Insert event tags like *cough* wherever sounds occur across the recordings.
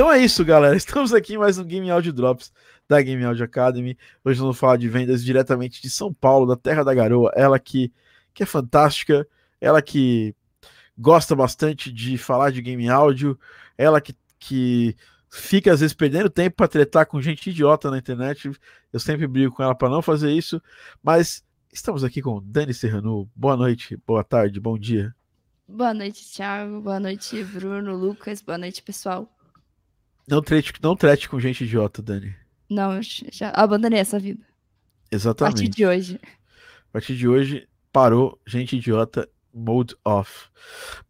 Então é isso, galera. *laughs* Estamos aqui mais um Game Audio Drops da Game Audio Academy. Hoje vamos falar de vendas diretamente de São Paulo, da Terra da Garoa. Ela que, que é fantástica, ela que gosta bastante de falar de game áudio, ela que, que fica às vezes perdendo tempo para tretar com gente idiota na internet. Eu sempre brigo com ela para não fazer isso, mas estamos aqui com Dani Serrano. Boa noite, boa tarde, bom dia. Boa noite, Thiago. Boa noite, Bruno, Lucas. Boa noite, pessoal. Não trete, não trete com gente idiota, Dani. Não, já abandonei essa vida. Exatamente. A partir de hoje. A partir de hoje, parou, gente idiota, mode off.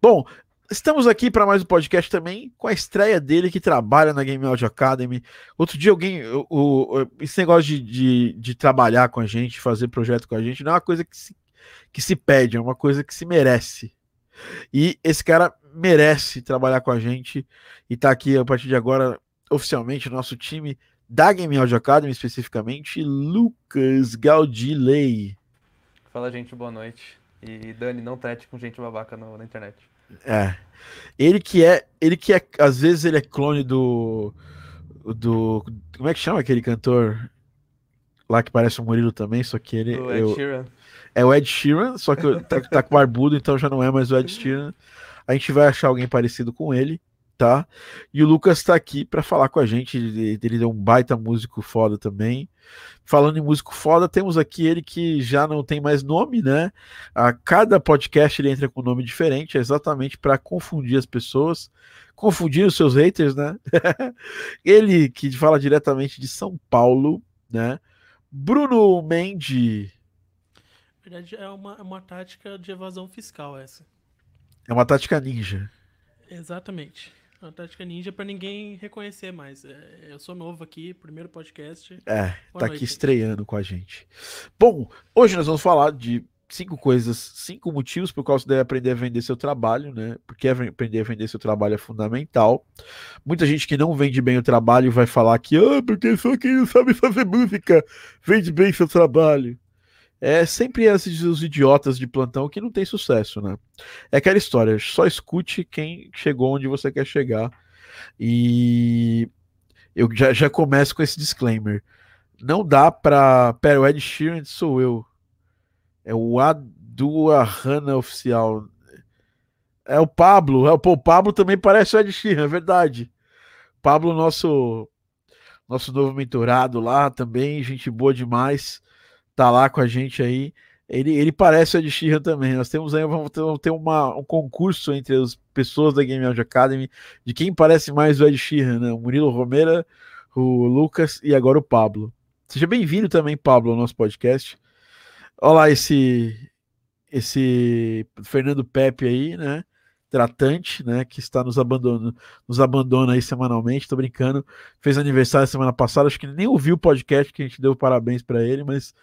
Bom, estamos aqui para mais um podcast também com a estreia dele que trabalha na Game Audio Academy. Outro dia alguém, o, o esse negócio de, de, de, trabalhar com a gente, fazer projeto com a gente, não é uma coisa que se, que se pede, é uma coisa que se merece. E esse cara merece trabalhar com a gente e tá aqui a partir de agora oficialmente o nosso time da Game Audio Academy, especificamente Lucas Gaudilei. Fala, gente, boa noite. E Dani, não trate com gente babaca no, na internet. É. Ele que é, ele que é, às vezes ele é clone do do como é que chama aquele cantor lá que parece o Murilo também, só que ele o Ed eu, Sheeran. É o Ed Sheeran, só que tá, tá com barbudo, então já não é mais o Ed Sheeran. A gente vai achar alguém parecido com ele, tá? E o Lucas tá aqui para falar com a gente. Ele, ele é um baita músico foda também. Falando em músico foda, temos aqui ele que já não tem mais nome, né? A cada podcast ele entra com um nome diferente, é exatamente para confundir as pessoas, confundir os seus haters, né? *laughs* ele que fala diretamente de São Paulo, né? Bruno Mendes na verdade, é uma, é uma tática de evasão fiscal essa. É uma tática ninja. Exatamente. É uma tática ninja para ninguém reconhecer mais. É, eu sou novo aqui, primeiro podcast. É, Boa tá noite, aqui estreando com a gente. Bom, hoje nós vamos falar de cinco coisas, cinco motivos por qual você deve aprender a vender seu trabalho, né? Porque aprender a vender seu trabalho é fundamental. Muita gente que não vende bem o trabalho vai falar que, ah, porque só quem não sabe fazer música vende bem seu trabalho é sempre esses os idiotas de plantão que não tem sucesso, né? É aquela história, só escute quem chegou onde você quer chegar. E eu já, já começo com esse disclaimer. Não dá pra. Pera, o Ed Sheeran sou eu. É o Adua Hanna oficial. É o Pablo. É, pô, o Pablo também parece o Ed Sheeran, é verdade. Pablo, nosso, nosso novo mentorado lá também, gente boa demais tá lá com a gente aí. Ele, ele parece o Ed Sheeran também. Nós temos aí, vamos ter, uma, um concurso entre as pessoas da Game Audio Academy de quem parece mais o Ed Sheeran, né? O Murilo Romero, o Lucas e agora o Pablo. Seja bem-vindo também, Pablo, ao nosso podcast. Olha lá esse, esse Fernando Pepe aí, né? Tratante, né? Que está nos abandonando, nos abandona aí semanalmente. Tô brincando. Fez aniversário semana passada, acho que nem ouviu o podcast que a gente deu parabéns para ele, mas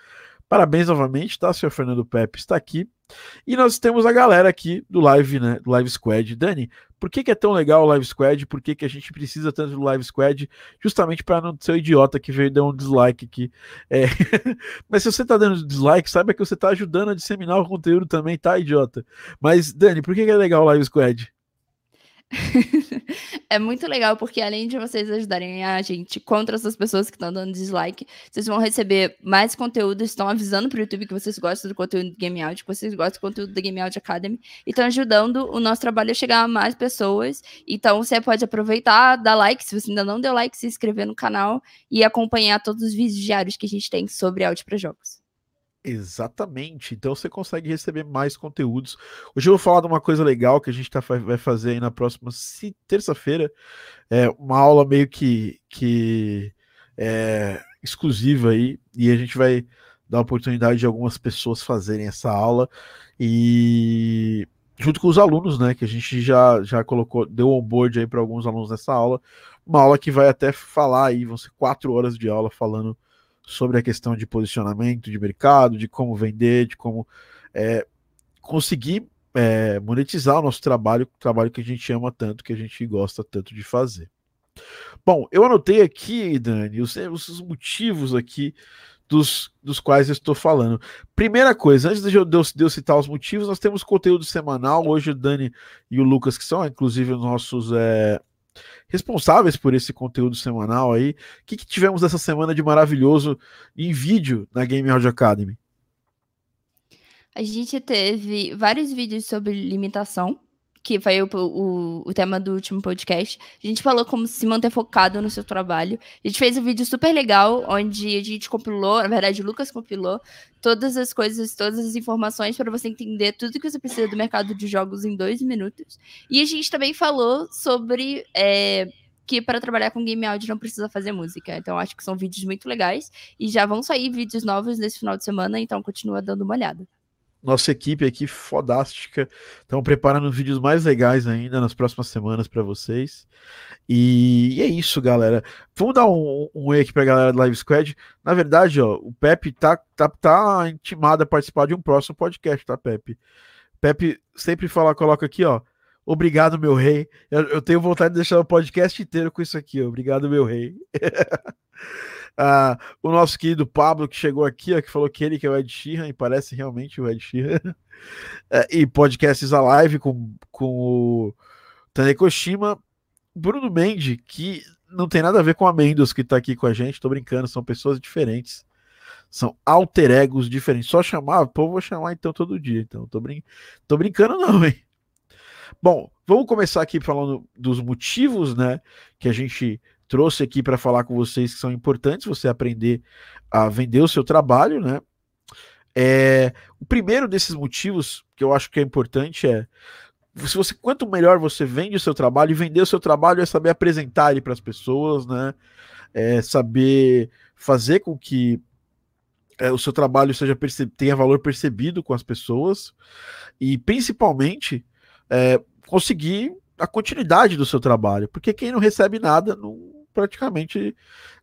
Parabéns novamente, tá, senhor Fernando Pepe? Está aqui. E nós temos a galera aqui do Live, né? Do Live Squad. Dani, por que, que é tão legal o Live Squad? Por que, que a gente precisa tanto do Live Squad? Justamente para não ser o idiota que veio dar um dislike aqui. É... *laughs* Mas se você tá dando dislike, saiba que você tá ajudando a disseminar o conteúdo também, tá, idiota? Mas, Dani, por que, que é legal o Live Squad? *laughs* é muito legal porque além de vocês ajudarem a gente contra essas pessoas que estão dando dislike, vocês vão receber mais conteúdo, estão avisando pro YouTube que vocês gostam do conteúdo do Game Audio, que vocês gostam do conteúdo da Game Audio Academy, e estão ajudando o nosso trabalho a chegar a mais pessoas. Então você pode aproveitar, dar like, se você ainda não deu like, se inscrever no canal e acompanhar todos os vídeos diários que a gente tem sobre áudio para jogos. Exatamente. Então você consegue receber mais conteúdos. Hoje eu vou falar de uma coisa legal que a gente tá, vai fazer aí na próxima terça-feira. É uma aula meio que, que é, exclusiva aí. E a gente vai dar a oportunidade de algumas pessoas fazerem essa aula. E junto com os alunos, né? Que a gente já, já colocou, deu onboard aí para alguns alunos nessa aula. Uma aula que vai até falar aí, vão ser quatro horas de aula falando sobre a questão de posicionamento de mercado, de como vender, de como é, conseguir é, monetizar o nosso trabalho, o trabalho que a gente ama tanto, que a gente gosta tanto de fazer. Bom, eu anotei aqui, Dani, os, os motivos aqui dos, dos quais eu estou falando. Primeira coisa, antes de eu, de eu, citar os motivos, nós temos conteúdo semanal. Hoje o Dani e o Lucas, que são inclusive os nossos é, responsáveis por esse conteúdo semanal aí. O que, que tivemos essa semana de maravilhoso em vídeo na Game Audio Academy? A gente teve vários vídeos sobre limitação, que foi o, o, o, tema do último podcast. A gente falou como se manter focado no seu trabalho. A gente fez um vídeo super legal, onde a gente compilou, na verdade, o Lucas compilou todas as coisas, todas as informações para você entender tudo que você precisa do mercado de jogos em dois minutos. E a gente também falou sobre. É, que para trabalhar com game audio não precisa fazer música. Então acho que são vídeos muito legais e já vão sair vídeos novos nesse final de semana, então continua dando uma olhada nossa equipe aqui fodástica. Estão preparando vídeos mais legais ainda nas próximas semanas para vocês. E, e, é isso, galera. Vamos dar um, um oi aqui pra galera do Live Squad. Na verdade, ó, o Pepe tá, tá, tá intimado a participar de um próximo podcast, tá, Pepe? Pepe sempre fala, coloca aqui, ó. Obrigado, meu rei. Eu, eu tenho vontade de deixar o podcast inteiro com isso aqui. Obrigado, meu rei. *laughs* Ah, o nosso querido Pablo, que chegou aqui, ó, que falou que ele que é o Ed Sheeran, e parece realmente o Ed Sheeran. *laughs* É, e podcasts a live com, com o Tanekoshima. Bruno Mendes, que não tem nada a ver com a Mendes que tá aqui com a gente, tô brincando, são pessoas diferentes. São alter egos diferentes. Só chamar, pô, vou chamar então todo dia. Então, tô, brin tô brincando, não, hein? Bom, vamos começar aqui falando dos motivos, né, que a gente trouxe aqui para falar com vocês que são importantes você aprender a vender o seu trabalho, né? É, o primeiro desses motivos que eu acho que é importante é se você quanto melhor você vende o seu trabalho e vender o seu trabalho é saber apresentar ele para as pessoas, né? É saber fazer com que é, o seu trabalho seja tenha valor percebido com as pessoas e principalmente é, conseguir a continuidade do seu trabalho, porque quem não recebe nada não praticamente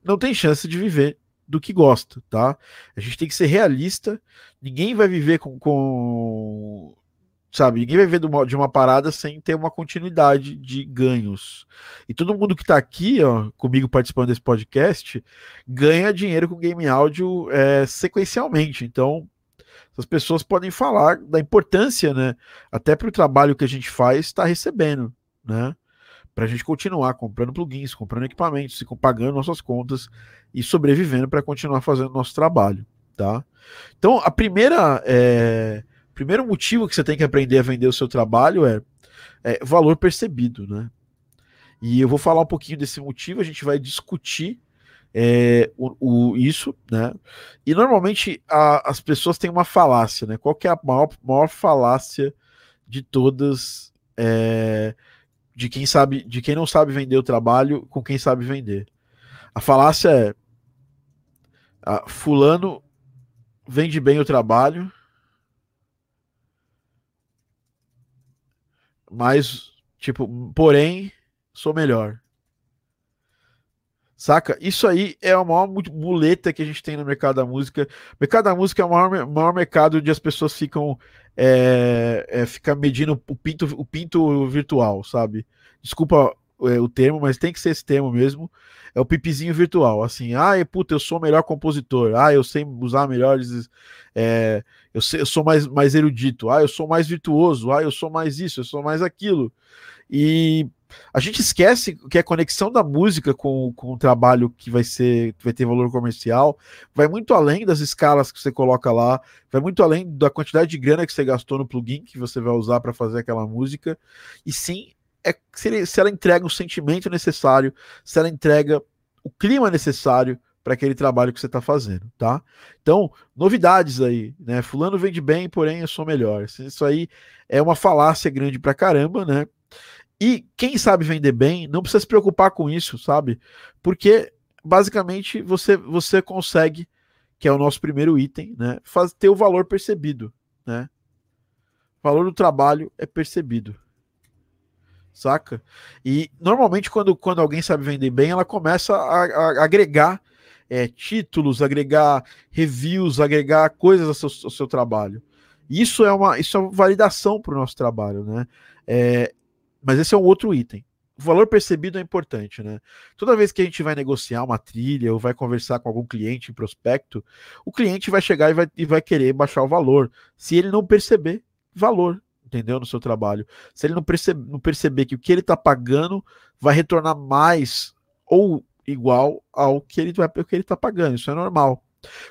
não tem chance de viver do que gosta, tá? A gente tem que ser realista. Ninguém vai viver com, com sabe? Ninguém vai viver de uma parada sem ter uma continuidade de ganhos. E todo mundo que está aqui, ó, comigo participando desse podcast, ganha dinheiro com game áudio é, sequencialmente. Então, as pessoas podem falar da importância, né? Até para o trabalho que a gente faz, está recebendo, né? para a gente continuar comprando plugins, comprando equipamentos, pagando nossas contas e sobrevivendo para continuar fazendo nosso trabalho, tá? Então, a primeira, é, primeiro motivo que você tem que aprender a vender o seu trabalho é, é valor percebido, né? E eu vou falar um pouquinho desse motivo, a gente vai discutir é, o, o, isso, né? E normalmente a, as pessoas têm uma falácia, né? Qual que é a maior, maior falácia de todas? É, de quem sabe, de quem não sabe vender o trabalho com quem sabe vender. A falácia é a, fulano vende bem o trabalho, mas tipo, porém, sou melhor. Saca? Isso aí é a maior muleta que a gente tem no mercado da música. O mercado da música é o maior, maior mercado onde as pessoas ficam é, é, ficar medindo o pinto, o pinto virtual, sabe? Desculpa é, o termo, mas tem que ser esse termo mesmo. É o pipizinho virtual. Assim, ah, puta, eu sou o melhor compositor. Ah, eu sei usar melhores. É, eu, sei, eu sou mais, mais erudito. Ah, eu sou mais virtuoso. Ah, eu sou mais isso, eu sou mais aquilo. E a gente esquece que a conexão da música com, com o trabalho que vai ser, vai ter valor comercial, vai muito além das escalas que você coloca lá, vai muito além da quantidade de grana que você gastou no plugin que você vai usar para fazer aquela música, e sim é se, ele, se ela entrega o sentimento necessário, se ela entrega o clima necessário para aquele trabalho que você está fazendo, tá? Então, novidades aí, né? Fulano vende bem, porém eu sou melhor. Isso aí é uma falácia grande pra caramba, né? E quem sabe vender bem não precisa se preocupar com isso, sabe? Porque basicamente você você consegue, que é o nosso primeiro item, né, faz, ter o valor percebido, né? O valor do trabalho é percebido. Saca? E normalmente quando, quando alguém sabe vender bem, ela começa a, a agregar é, títulos, agregar reviews, agregar coisas ao seu, ao seu trabalho. Isso é uma, isso é uma validação para o nosso trabalho, né? É, mas esse é um outro item. O valor percebido é importante, né? Toda vez que a gente vai negociar uma trilha ou vai conversar com algum cliente em prospecto, o cliente vai chegar e vai, e vai querer baixar o valor, se ele não perceber valor, entendeu? No seu trabalho. Se ele não, percebe, não perceber que o que ele está pagando vai retornar mais ou igual ao que ele vai que ele está pagando. Isso é normal.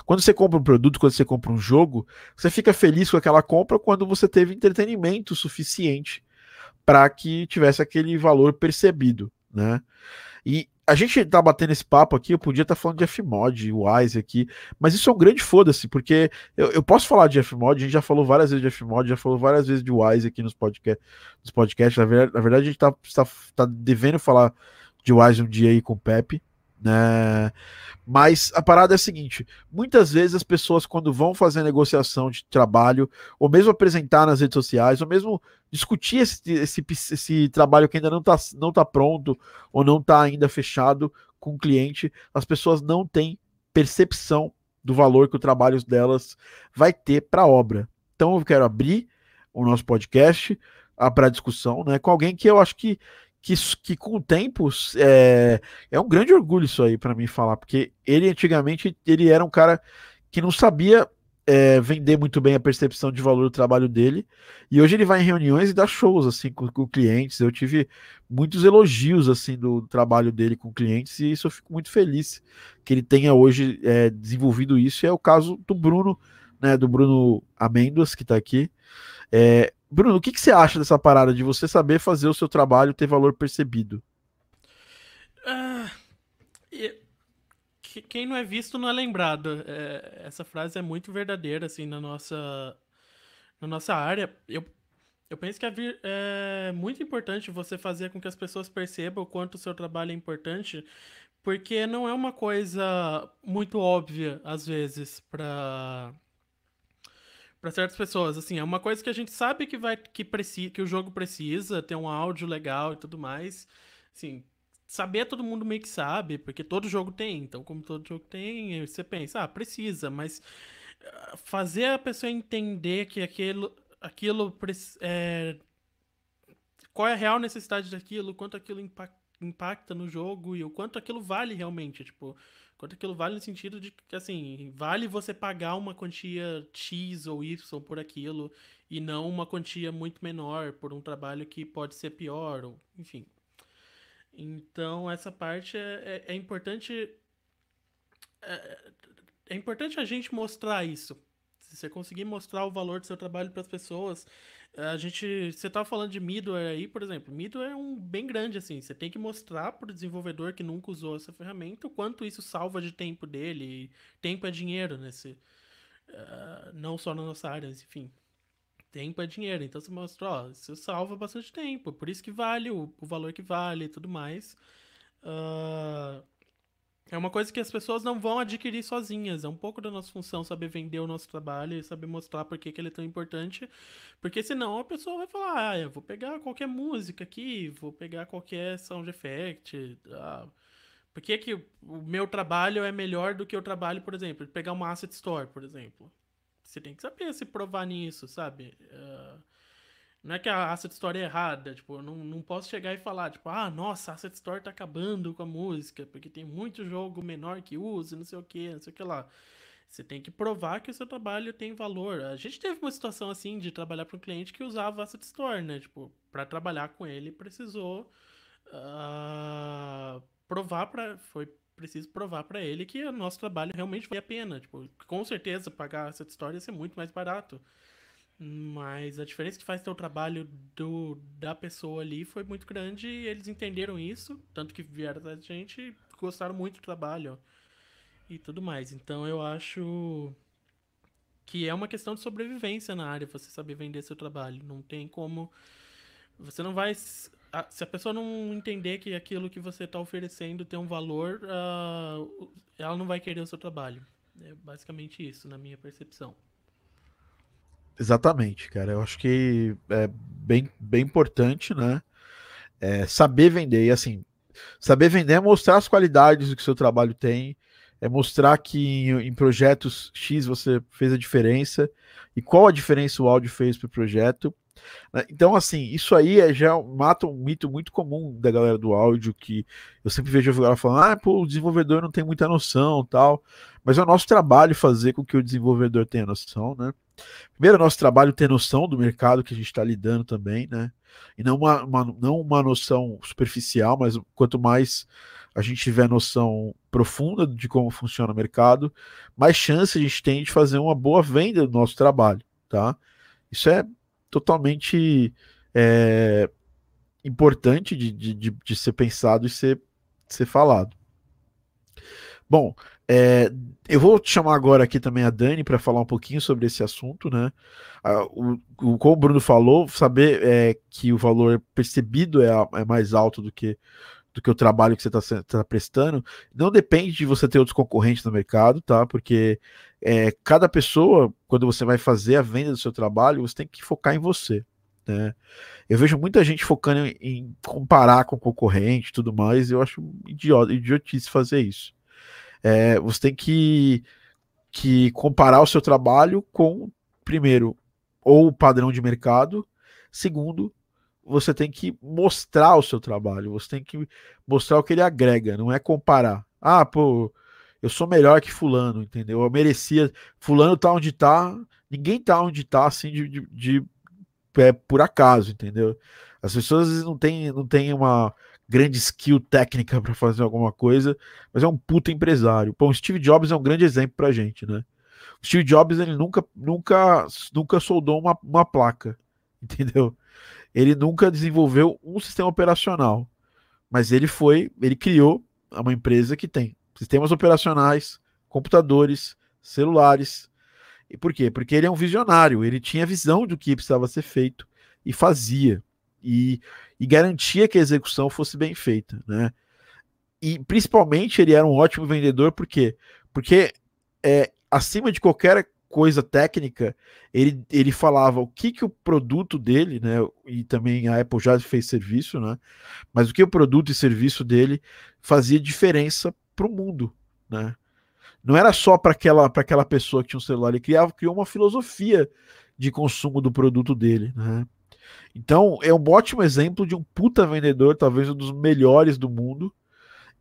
Quando você compra um produto, quando você compra um jogo, você fica feliz com aquela compra quando você teve entretenimento suficiente para que tivesse aquele valor percebido, né? E a gente tá batendo esse papo aqui, eu podia estar tá falando de Fmod, Wise aqui, mas isso é um grande foda-se, porque eu, eu, posso falar de Fmod, a gente já falou várias vezes de Fmod, já falou várias vezes de Wise aqui nos, podcast, nos podcasts, na verdade, na verdade a gente tá, tá, tá devendo falar de Wise um dia aí com o Pepe, né? Mas a parada é a seguinte: muitas vezes as pessoas, quando vão fazer negociação de trabalho, ou mesmo apresentar nas redes sociais, ou mesmo discutir esse, esse, esse trabalho que ainda não está não tá pronto, ou não está ainda fechado com o cliente, as pessoas não têm percepção do valor que o trabalho delas vai ter para a obra. Então eu quero abrir o nosso podcast para discussão né, com alguém que eu acho que que, que com o tempo é, é um grande orgulho isso aí para mim falar, porque ele antigamente ele era um cara que não sabia é, vender muito bem a percepção de valor do trabalho dele, e hoje ele vai em reuniões e dá shows assim com, com clientes. Eu tive muitos elogios assim do trabalho dele com clientes e isso eu fico muito feliz que ele tenha hoje é, desenvolvido isso. E é o caso do Bruno, né, do Bruno Amêndoas que está aqui. É, Bruno, o que, que você acha dessa parada de você saber fazer o seu trabalho ter valor percebido? Ah, quem não é visto não é lembrado. É, essa frase é muito verdadeira, assim, na nossa, na nossa área. Eu, eu penso que é, é muito importante você fazer com que as pessoas percebam o quanto o seu trabalho é importante, porque não é uma coisa muito óbvia, às vezes, para para certas pessoas, assim, é uma coisa que a gente sabe que vai que precisa, que o jogo precisa ter um áudio legal e tudo mais. Assim, saber todo mundo meio que sabe, porque todo jogo tem. Então, como todo jogo tem, você pensa, ah, precisa, mas ah, fazer a pessoa entender que aquilo aquilo é, qual é a real necessidade daquilo, quanto aquilo impacta no jogo e o quanto aquilo vale realmente, tipo, Quanto aquilo vale no sentido de que, assim, vale você pagar uma quantia X ou Y por aquilo e não uma quantia muito menor por um trabalho que pode ser pior, ou, enfim. Então, essa parte é, é, é importante. É, é importante a gente mostrar isso. Se você conseguir mostrar o valor do seu trabalho para as pessoas, a gente, você estava falando de middleware aí, por exemplo. Middleware é um bem grande assim. Você tem que mostrar para o desenvolvedor que nunca usou essa ferramenta o quanto isso salva de tempo dele. tempo é dinheiro nesse, uh, não só na nossa área, mas enfim. Tempo é dinheiro. Então você mostra, ó, isso salva bastante tempo. Por isso que vale o, o valor que vale e tudo mais. Uh, é uma coisa que as pessoas não vão adquirir sozinhas. É um pouco da nossa função saber vender o nosso trabalho e saber mostrar por que, que ele é tão importante. Porque senão a pessoa vai falar, ah, eu vou pegar qualquer música aqui, vou pegar qualquer sound effect. Ah, por que, que o meu trabalho é melhor do que o trabalho, por exemplo, pegar uma asset store, por exemplo? Você tem que saber se provar nisso, sabe? Uh, não é que a Asset Store é errada, tipo, eu não, não posso chegar e falar, tipo, ah, nossa, a Asset Store tá acabando com a música, porque tem muito jogo menor que usa, não sei o que, não sei o que lá. Você tem que provar que o seu trabalho tem valor. A gente teve uma situação assim de trabalhar para um cliente que usava a Asset Store, né? Tipo, para trabalhar com ele precisou uh, provar para foi preciso provar para ele que o nosso trabalho realmente vale a pena. Tipo, com certeza pagar a Asset Store ia ser muito mais barato. Mas a diferença que faz ter o trabalho do, da pessoa ali foi muito grande e eles entenderam isso, tanto que vieram da gente e gostaram muito do trabalho e tudo mais. Então eu acho que é uma questão de sobrevivência na área, você saber vender seu trabalho. Não tem como. Você não vai. Se a pessoa não entender que aquilo que você está oferecendo tem um valor, uh, ela não vai querer o seu trabalho. É basicamente isso, na minha percepção. Exatamente, cara. Eu acho que é bem, bem importante, né? É saber vender. E assim, saber vender é mostrar as qualidades que seu trabalho tem, é mostrar que em, em projetos X você fez a diferença e qual a diferença o áudio fez para o projeto. Né? Então, assim, isso aí é, já mata um mito muito comum da galera do áudio, que eu sempre vejo a galera falando, ah, pô, o desenvolvedor não tem muita noção tal. Mas é o nosso trabalho fazer com que o desenvolvedor tenha noção, né? Primeiro, nosso trabalho ter noção do mercado que a gente está lidando também, né? E não uma, uma, não uma noção superficial, mas quanto mais a gente tiver noção profunda de como funciona o mercado, mais chance a gente tem de fazer uma boa venda do nosso trabalho, tá? Isso é totalmente é, importante de, de, de, de, ser pensado e ser, ser falado. Bom, é, eu vou chamar agora aqui também a Dani para falar um pouquinho sobre esse assunto, né? o, o, como o Bruno falou, saber é, que o valor percebido é, é mais alto do que do que o trabalho que você está tá prestando, não depende de você ter outros concorrentes no mercado, tá? Porque é, cada pessoa, quando você vai fazer a venda do seu trabalho, você tem que focar em você. Né? Eu vejo muita gente focando em, comparar com o concorrente tudo mais, eu acho idiota, idiotice fazer isso. É, você tem que, que comparar o seu trabalho com, primeiro, ou o padrão de mercado, segundo, você tem que mostrar o seu trabalho, você tem que mostrar o que ele agrega, não é comparar. Ah, pô, eu sou melhor que fulano, entendeu? Eu merecia. Fulano tá onde tá, ninguém tá onde tá assim de, de, de é, por acaso, entendeu? As pessoas não têm, não têm uma grande skill técnica para fazer alguma coisa, mas é um puta empresário. Bom, Steve Jobs é um grande exemplo pra gente, né? O Steve Jobs ele nunca, nunca, nunca soldou uma, uma placa, *laughs* entendeu? Ele nunca desenvolveu um sistema operacional, mas ele foi, ele criou uma empresa que tem sistemas operacionais, computadores, celulares. E por quê? Porque ele é um visionário, ele tinha visão do que precisava ser feito e fazia. E, e garantia que a execução fosse bem feita, né? E principalmente ele era um ótimo vendedor, por quê? Porque é, acima de qualquer coisa técnica, ele, ele falava o que, que o produto dele, né? E também a Apple já fez serviço, né? Mas o que o produto e serviço dele fazia diferença para o mundo, né? Não era só para aquela, aquela pessoa que tinha um celular, ele criava, criou uma filosofia de consumo do produto dele, né? Então, é um ótimo exemplo de um puta vendedor, talvez um dos melhores do mundo.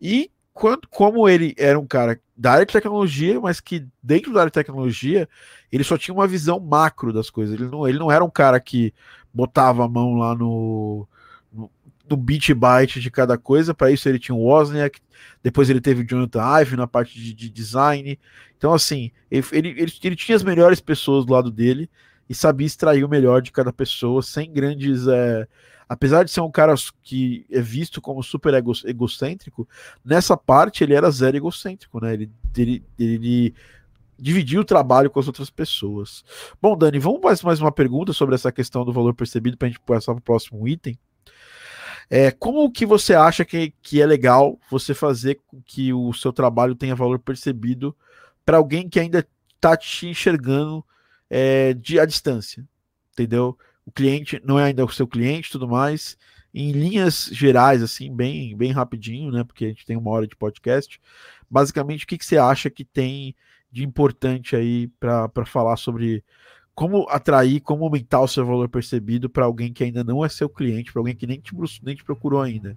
E quando, como ele era um cara da área de tecnologia, mas que dentro da área de tecnologia, ele só tinha uma visão macro das coisas. Ele não, ele não era um cara que botava a mão lá no, no, no bit byte de cada coisa. Para isso ele tinha o Wozniak, depois ele teve o Jonathan Ive na parte de, de design. Então, assim, ele, ele, ele, ele, tinha as melhores pessoas do lado dele e sabia extrair o melhor de cada pessoa sem grandes. É, apesar de ser um cara que é visto como super ego, egocêntrico, nessa parte ele era zero egocêntrico, né? Ele, ele, ele dividia o trabalho com as outras pessoas. Bom, Dani, vamos mais, mais uma pergunta sobre essa questão do valor percebido para a gente passar para o próximo item. É, como que você acha que, que é legal você fazer com que o seu trabalho tenha valor percebido para alguém que ainda está te enxergando é, de à distância? Entendeu? o cliente não é ainda o seu cliente tudo mais. Em linhas gerais, assim, bem, bem rapidinho, né? Porque a gente tem uma hora de podcast. Basicamente, o que, que você acha que tem de importante aí para falar sobre como atrair, como aumentar o seu valor percebido para alguém que ainda não é seu cliente, para alguém que nem te, nem te procurou ainda?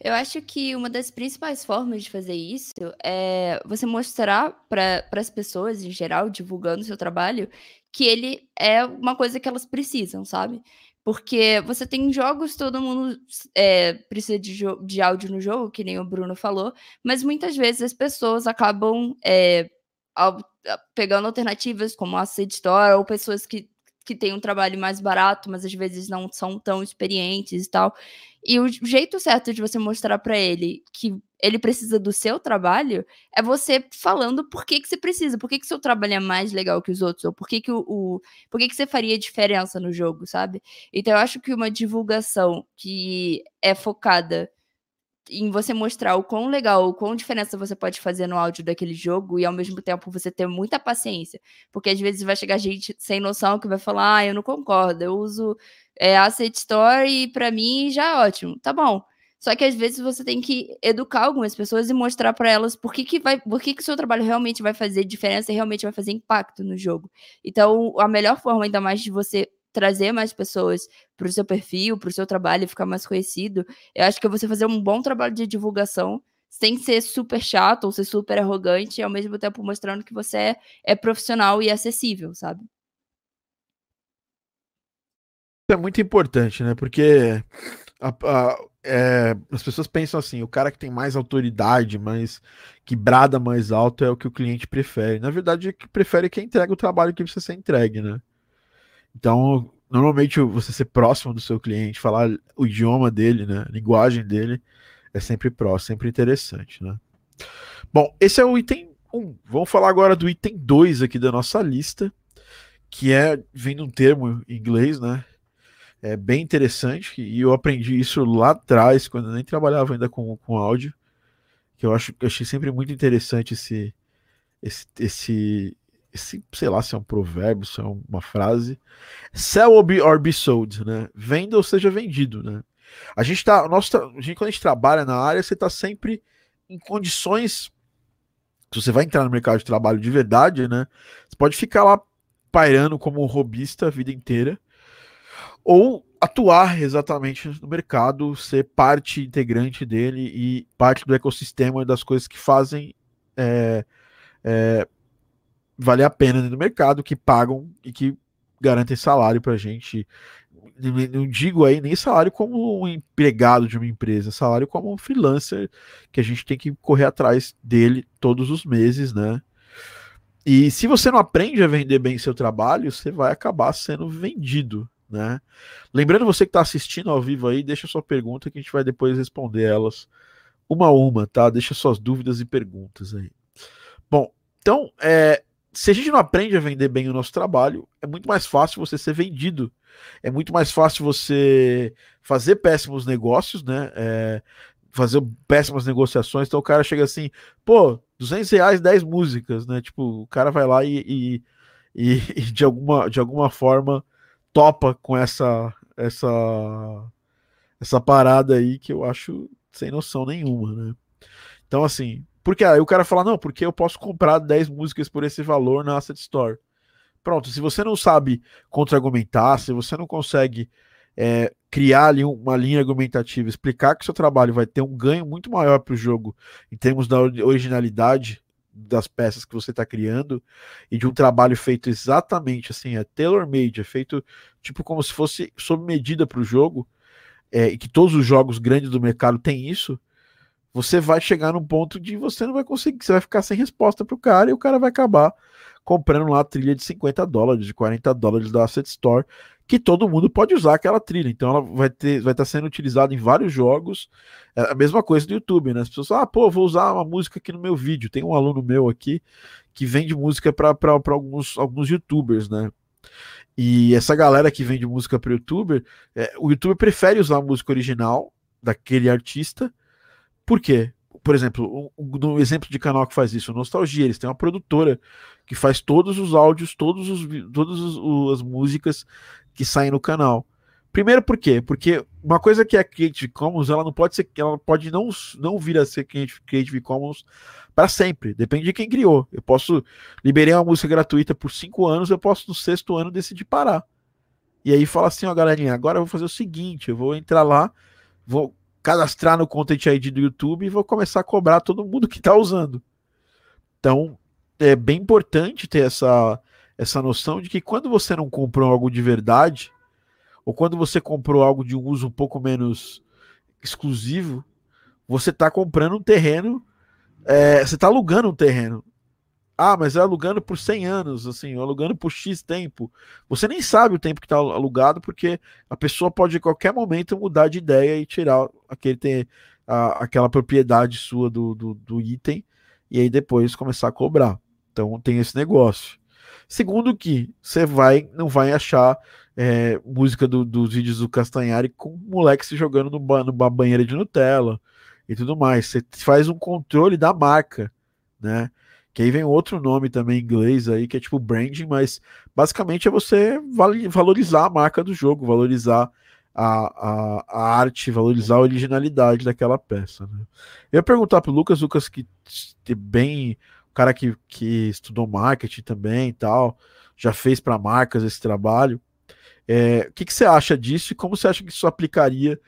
Eu acho que uma das principais formas de fazer isso é você mostrar para as pessoas em geral, divulgando o seu trabalho, que ele é uma coisa que elas precisam, sabe? Porque você tem jogos, todo mundo é, precisa de, de áudio no jogo, que nem o Bruno falou, mas muitas vezes as pessoas acabam é, ao, pegando alternativas como a Store ou pessoas que, que têm um trabalho mais barato, mas às vezes não são tão experientes e tal. E o jeito certo de você mostrar para ele que ele precisa do seu trabalho é você falando por que, que você precisa, por que, que seu trabalho é mais legal que os outros, ou por que, que, o, o por que, que você faria diferença no jogo, sabe? Então eu acho que uma divulgação que é focada em você mostrar o quão legal, o quão diferença você pode fazer no áudio daquele jogo e ao mesmo tempo você ter muita paciência. Porque às vezes vai chegar gente sem noção que vai falar, ah, eu não concordo, eu uso é, Asset Store e para mim já é ótimo. Tá bom. Só que às vezes você tem que educar algumas pessoas e mostrar para elas por que, que vai, por que, que o seu trabalho realmente vai fazer diferença e realmente vai fazer impacto no jogo. Então, a melhor forma, ainda mais de você trazer mais pessoas para o seu perfil, para o seu trabalho e ficar mais conhecido, eu acho que é você fazer um bom trabalho de divulgação sem ser super chato ou ser super arrogante, e ao mesmo tempo mostrando que você é, é profissional e acessível, sabe? Isso é muito importante, né? Porque a, a, é, as pessoas pensam assim: o cara que tem mais autoridade, mais que brada mais alto é o que o cliente prefere. Na verdade, o que prefere é quem entrega o trabalho que precisa ser entregue, né? Então, normalmente você ser próximo do seu cliente, falar o idioma dele, né? A linguagem dele é sempre próximo, sempre interessante, né? Bom, esse é o item 1. Vamos falar agora do item 2 aqui da nossa lista, que é, vem de um termo em inglês, né? É bem interessante, e eu aprendi isso lá atrás, quando eu nem trabalhava ainda com, com áudio, que eu acho que achei sempre muito interessante esse, esse, esse, esse, sei lá se é um provérbio, se é uma frase. Sell or be, or be sold, né? Venda ou seja vendido, né? A gente tá, nosso, a gente, quando a gente trabalha na área, você está sempre em condições. Se você vai entrar no mercado de trabalho de verdade, né? Você pode ficar lá pairando como robista a vida inteira, ou atuar exatamente no mercado, ser parte integrante dele e parte do ecossistema das coisas que fazem é, é, valer a pena no mercado, que pagam e que garantem salário para a gente. Não digo aí nem salário como um empregado de uma empresa, salário como um freelancer que a gente tem que correr atrás dele todos os meses, né? E se você não aprende a vender bem seu trabalho, você vai acabar sendo vendido, né? Lembrando você que está assistindo ao vivo aí, deixa sua pergunta que a gente vai depois responder elas uma a uma, tá? Deixa suas dúvidas e perguntas aí. Bom, então, é, se a gente não aprende a vender bem o nosso trabalho, é muito mais fácil você ser vendido. É muito mais fácil você fazer péssimos negócios, né? É, fazer péssimas negociações. Então o cara chega assim, pô, 200 reais, 10 músicas, né? Tipo, o cara vai lá e, e, *laughs* e, de, alguma, de alguma forma topa com essa essa essa parada aí que eu acho sem noção nenhuma, né? Então assim, porque aí o cara fala, não, porque eu posso comprar 10 músicas por esse valor na Asset Store. Pronto, se você não sabe contra-argumentar, se você não consegue é, criar ali uma linha argumentativa, explicar que seu trabalho vai ter um ganho muito maior para o jogo em termos da originalidade das peças que você está criando e de um trabalho feito exatamente assim, é tailor-made, é feito tipo como se fosse sob medida para o jogo, é, e que todos os jogos grandes do mercado têm isso, você vai chegar num ponto de você não vai conseguir, você vai ficar sem resposta para o cara e o cara vai acabar comprando lá a trilha de 50 dólares, de 40 dólares da Asset Store, que todo mundo pode usar aquela trilha. Então ela vai ter, vai estar sendo utilizada em vários jogos. É a mesma coisa do YouTube, né? As pessoas falam, ah, pô, vou usar uma música aqui no meu vídeo. Tem um aluno meu aqui que vende música para alguns, alguns youtubers, né? E essa galera que vende música para youtuber, é, o youtuber prefere usar a música original daquele artista. Por quê? Por exemplo, um, um exemplo de canal que faz isso, Nostalgia, eles têm uma produtora que faz todos os áudios, todos os, todas as músicas que saem no canal. Primeiro por quê? Porque uma coisa que é Creative Commons, ela não pode ser, ela pode não, não vir a ser Creative Commons para sempre. Depende de quem criou. Eu posso liberar uma música gratuita por cinco anos, eu posso no sexto ano decidir parar. E aí fala assim, ó, galerinha, agora eu vou fazer o seguinte, eu vou entrar lá, vou cadastrar no Content ID do YouTube e vou começar a cobrar todo mundo que está usando. Então, é bem importante ter essa, essa noção de que quando você não comprou algo de verdade, ou quando você comprou algo de um uso um pouco menos exclusivo, você está comprando um terreno, é, você está alugando um terreno. Ah, mas é alugando por 100 anos, assim, alugando por X tempo. Você nem sabe o tempo que está alugado, porque a pessoa pode a qualquer momento mudar de ideia e tirar aquele, ter, a, aquela propriedade sua do, do, do item e aí depois começar a cobrar. Então tem esse negócio. Segundo que você vai, não vai achar é, música do, dos vídeos do Castanhari com moleque se jogando no, numa banheira de Nutella e tudo mais. Você faz um controle da marca, né? Que aí vem outro nome também em inglês aí, que é tipo branding, mas basicamente é você valorizar a marca do jogo, valorizar a, a, a arte, valorizar a originalidade daquela peça. Né? Eu ia perguntar pro Lucas, Lucas que bem cara que, que estudou marketing também e tal, já fez para marcas esse trabalho. É, o que, que você acha disso e como você acha que isso aplicaria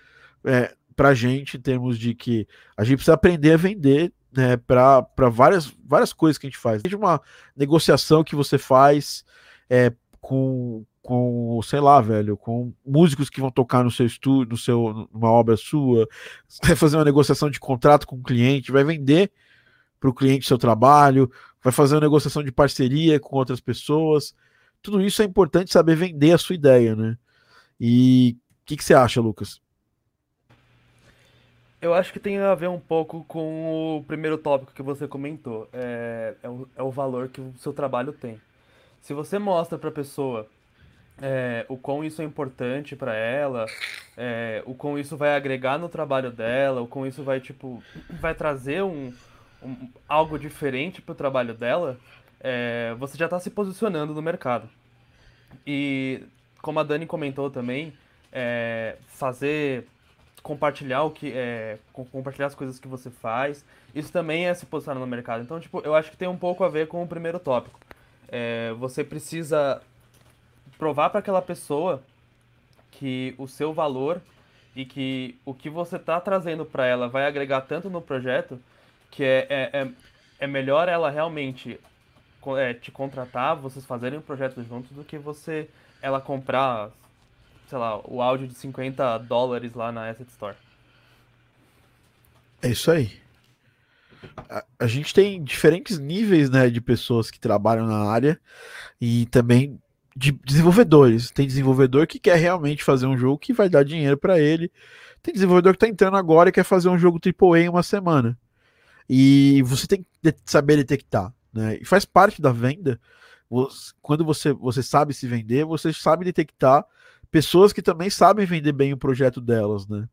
é, pra gente em termos de que a gente precisa aprender a vender né, para várias, várias coisas que a gente faz. Desde uma negociação que você faz é, com, com, sei lá, velho, com músicos que vão tocar no seu estúdio, no seu, numa obra sua, *laughs* vai fazer uma negociação de contrato com o cliente, vai vender para o cliente seu trabalho, vai fazer uma negociação de parceria com outras pessoas. Tudo isso é importante saber vender a sua ideia, né? E o que, que você acha, Lucas? Eu acho que tem a ver um pouco com o primeiro tópico que você comentou. É, é, o, é o valor que o seu trabalho tem. Se você mostra para a pessoa é, o quão isso é importante para ela, é, o quão isso vai agregar no trabalho dela, o quão isso vai tipo vai trazer um, um algo diferente para o trabalho dela, é, você já está se posicionando no mercado. E como a Dani comentou também, é, fazer compartilhar o que é, compartilhar as coisas que você faz. Isso também é se posicionar no mercado. Então, tipo, eu acho que tem um pouco a ver com o primeiro tópico. É, você precisa provar para aquela pessoa que o seu valor e que o que você está trazendo para ela vai agregar tanto no projeto que é, é, é, é melhor ela realmente é, te contratar, vocês fazerem um projeto juntos, do que você ela comprar sei lá, o áudio de 50 dólares lá na Asset Store. É isso aí. A, a, gente tem diferentes níveis né, de pessoas que trabalham na área e também de desenvolvedores. Tem desenvolvedor que quer realmente fazer um jogo que vai dar dinheiro para ele. Tem desenvolvedor que está entrando agora e quer fazer um jogo AAA em uma semana. E você tem que saber detectar. Né? E faz parte da venda. Quando você, você sabe se vender, você sabe detectar pessoas que também sabem vender bem o projeto delas, né?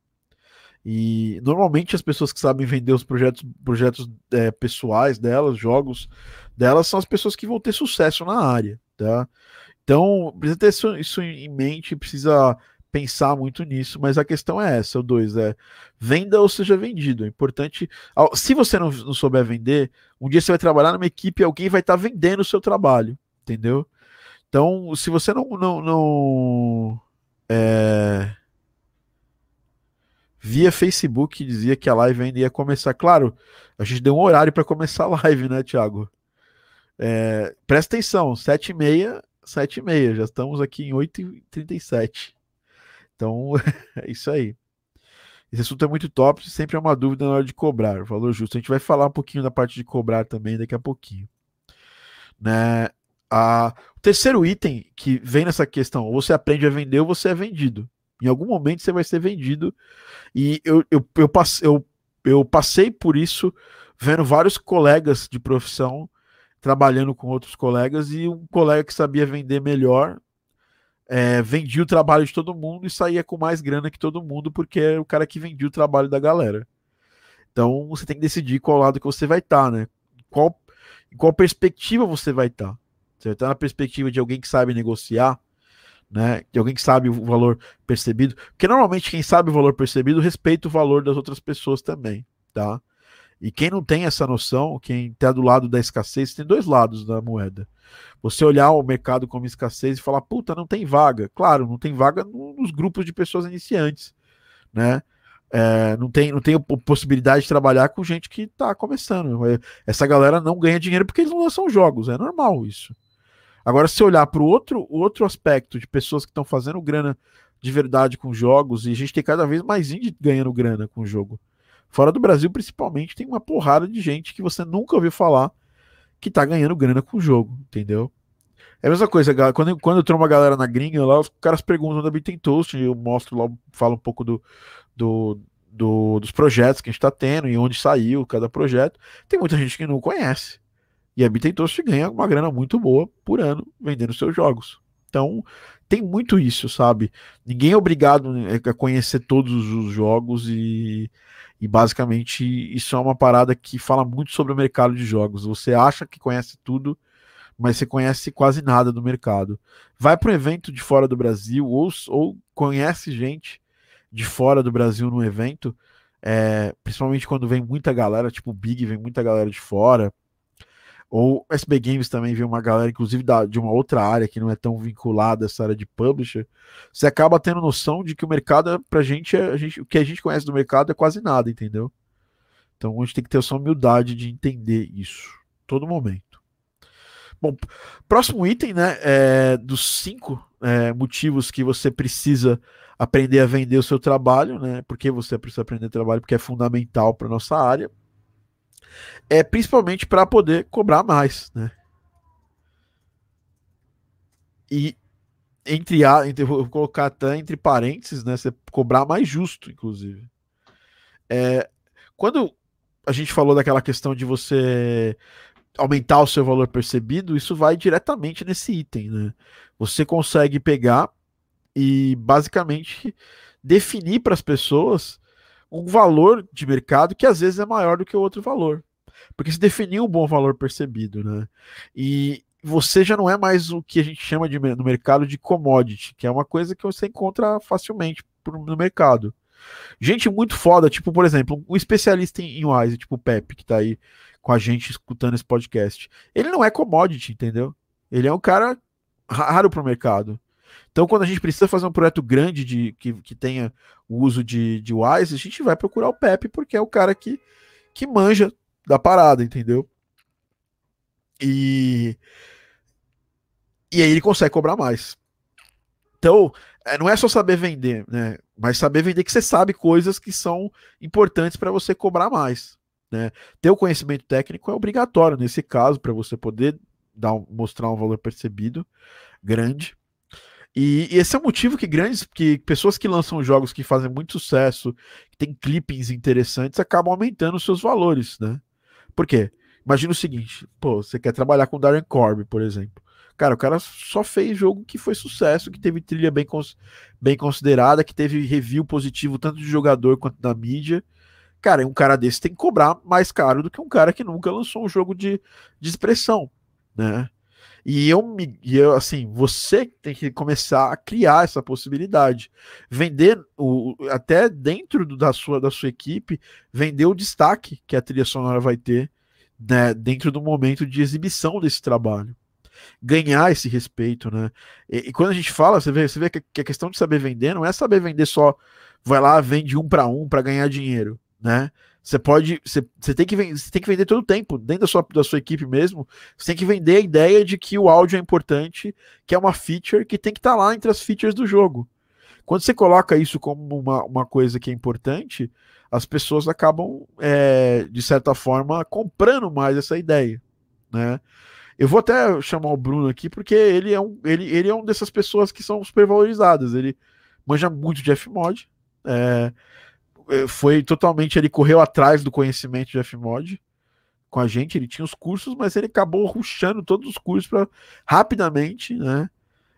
E normalmente as pessoas que sabem vender os projetos, projetos é, pessoais delas, jogos delas, são as pessoas que vão ter sucesso na área, tá? Então, precisa ter isso, isso em mente, precisa pensar muito nisso, mas a questão é essa, o dois, é venda ou seja vendido. É importante. Se você não, não souber vender, um dia você vai trabalhar numa equipe e alguém vai estar tá vendendo o seu trabalho, entendeu? Então, se você não, não, não é, via Facebook dizia que a live ainda ia começar. Claro, a gente deu um horário para começar a live, né, Thiago? É, presta atenção, 7h30, 7h30, já estamos aqui em 8h37. Então, *laughs* é isso aí. Esse assunto é muito top, sempre é uma dúvida na hora de cobrar, valor justo. A gente vai falar um pouquinho da parte de cobrar também daqui a pouquinho. Né? A, terceiro item que vem nessa questão, ou você aprende a vender ou você é vendido. Em algum momento você vai ser vendido. E eu, eu, eu, passe, eu, eu passei por isso vendo vários colegas de profissão trabalhando com outros colegas e um colega que sabia vender melhor é, vendia o trabalho de todo mundo e saía com mais grana que todo mundo porque era o cara que vendia o trabalho da galera. Então você tem que decidir qual lado que você vai estar, tá, né? Qual, em qual perspectiva você vai estar. Tá. Você está na perspectiva de alguém que sabe negociar, né? De alguém que sabe o valor percebido. Porque normalmente quem sabe o valor percebido respeita o valor das outras pessoas também, tá? E quem não tem essa noção, quem está do lado da escassez, tem dois lados da moeda. Você olhar o mercado como escassez e falar, puta, não tem vaga. Claro, não tem vaga nos grupos de pessoas iniciantes, né? É, não, tem, não tem possibilidade de trabalhar com gente que está começando. Essa galera não ganha dinheiro porque eles não lançam jogos, é normal isso. Agora, se olhar para o outro, outro aspecto de pessoas que estão fazendo grana de verdade com jogos, e a gente tem cada vez mais indie ganhando grana com o jogo. Fora do Brasil, principalmente, tem uma porrada de gente que você nunca ouviu falar que tá ganhando grana com o jogo, entendeu? É a mesma coisa, quando, quando eu tromo uma galera na gringa, lá os caras perguntam da Bit Toast, eu mostro lá, falo um pouco do, do, do, dos projetos que a gente tá tendo e onde saiu cada projeto. Tem muita gente que não conhece. E a Bitentoast ganha uma grana muito boa por ano vendendo seus jogos. Então, tem muito isso, sabe? Ninguém é obrigado né, a conhecer todos os jogos e, e basicamente isso é uma parada que fala muito sobre o mercado de jogos. Você acha que conhece tudo, mas você conhece quase nada do mercado. Vai para um evento de fora do Brasil ou, ou conhece gente de fora do Brasil no evento, é, principalmente quando vem muita galera, tipo Big, vem muita galera de fora ou SB Games também vê uma galera, inclusive da, de uma outra área que não é tão vinculada a essa área de publisher, você acaba tendo noção de que o mercado, pra gente, é, a gente, o que a gente conhece do mercado é quase nada, entendeu? Então a gente tem que ter essa humildade de entender isso, todo momento. Bom, próximo item, né, é dos cinco é, motivos que você precisa aprender a vender o seu trabalho, né? Porque você precisa aprender trabalho, porque é fundamental para nossa área é principalmente para poder cobrar mais, né? E entre a, entre, vou colocar até entre parênteses, né? Você cobrar mais justo, inclusive. É, quando a gente falou daquela questão de você aumentar o seu valor percebido, isso vai diretamente nesse item, né? Você consegue pegar e basicamente definir para as pessoas um valor de mercado que às vezes é maior do que o outro valor. Porque se definiu um bom valor percebido, né? E você já não é mais o que a gente chama de, no mercado de commodity, que é uma coisa que você encontra facilmente no mercado. Gente muito foda, tipo, por exemplo, um especialista em Wise, tipo o Pepe, que tá aí com a gente escutando esse podcast. Ele não é commodity, entendeu? Ele é um cara raro pro mercado. Então, quando a gente precisa fazer um projeto grande de que, que tenha o uso de, de Wise, a gente vai procurar o Pepe, porque é o cara que, que manja da parada, entendeu? E. E aí ele consegue cobrar mais. Então, é, não é só saber vender, né? Mas saber vender que você sabe coisas que são importantes para você cobrar mais. Né? Ter o conhecimento técnico é obrigatório nesse caso, para você poder dar, mostrar um valor percebido grande. E, e, esse é o motivo que grandes, que pessoas que lançam jogos que fazem muito sucesso, que tem clippings interessantes, acabam aumentando os seus valores, né? Por quê? Imagina o seguinte, pô, você quer trabalhar com Darren Corby, por exemplo. Cara, o cara só fez jogo que foi sucesso, que teve trilha bem, cons bem considerada, que teve review positivo tanto de jogador quanto da mídia. Cara, um cara desse tem que cobrar mais caro do que um cara que nunca lançou um jogo de, de expressão, né? E eu, me, e eu, assim, você tem que começar a criar essa possibilidade. Vender, o, até dentro da, sua, da sua equipe, vender o destaque que a trilha sonora vai ter né, dentro do momento de exibição desse trabalho. Ganhar esse respeito, né? E, e quando a gente fala, você vê, você vê que, que a questão de saber vender não é saber vender só, vai lá, vende um para um para ganhar dinheiro, né? Você pode. Você, tem que, tem que vender todo o tempo, dentro da sua, da sua equipe mesmo. Você tem que vender a ideia de que o áudio é importante, que é uma feature que tem que estar tá lá entre as features do jogo. Quando você coloca isso como uma, uma coisa que é importante, as pessoas acabam, é, de certa forma, comprando mais essa ideia. Né? Eu vou até chamar o Bruno aqui, porque ele é um, ele, ele é um dessas pessoas que são super valorizadas. Ele manja muito de Fmod. É, foi totalmente. Ele correu atrás do conhecimento de Fmod com a gente. Ele tinha os cursos, mas ele acabou ruxando todos os cursos para rapidamente, né?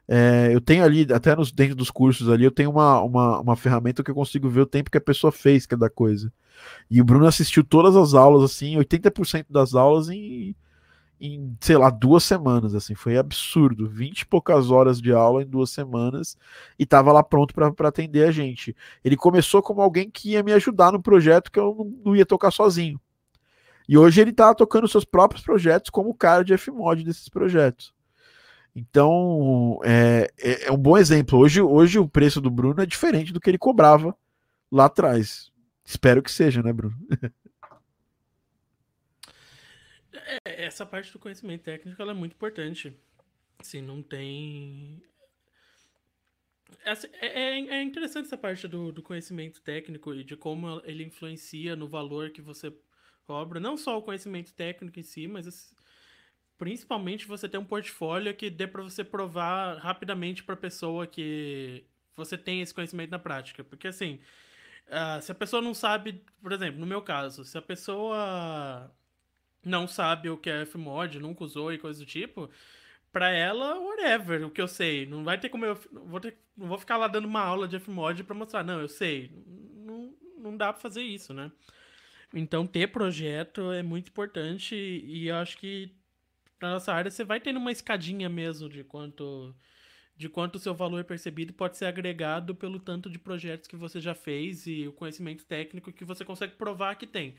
É, eu tenho ali, até nos, dentro dos cursos ali, eu tenho uma, uma, uma ferramenta que eu consigo ver o tempo que a pessoa fez cada coisa. E o Bruno assistiu todas as aulas, assim, 80% das aulas em em, sei lá, duas semanas, assim, foi absurdo. Vinte e poucas horas de aula em duas semanas e tava lá pronto para atender a gente. Ele começou como alguém que ia me ajudar no projeto que eu não, não ia tocar sozinho. E hoje ele tá tocando seus próprios projetos como cara de Fmod desses projetos. Então, é, é, é um bom exemplo. Hoje, hoje o preço do Bruno é diferente do que ele cobrava lá atrás. Espero que seja, né, Bruno? *laughs* É, essa parte do conhecimento técnico é muito importante. Assim, não tem. Essa, é, é, é interessante essa parte do, do conhecimento técnico e de como ele influencia no valor que você cobra. Não só o conhecimento técnico em si, mas principalmente você ter um portfólio que dê para você provar rapidamente para a pessoa que você tem esse conhecimento na prática. Porque assim, uh, se a pessoa não sabe, por exemplo, no meu caso, se a pessoa não sabe o que é Fmod, nunca usou e coisa do tipo, pra ela, whatever, o que eu sei. Não vai ter como eu. Vou ter, não vou ficar lá dando uma aula de Fmod pra mostrar, não, eu sei. Não, não dá pra fazer isso, né? Então, ter projeto é muito importante e eu acho que na nossa área você vai tendo uma escadinha mesmo de quanto de quanto o seu valor percebido pode ser agregado pelo tanto de projetos que você já fez e o conhecimento técnico que você consegue provar que tem.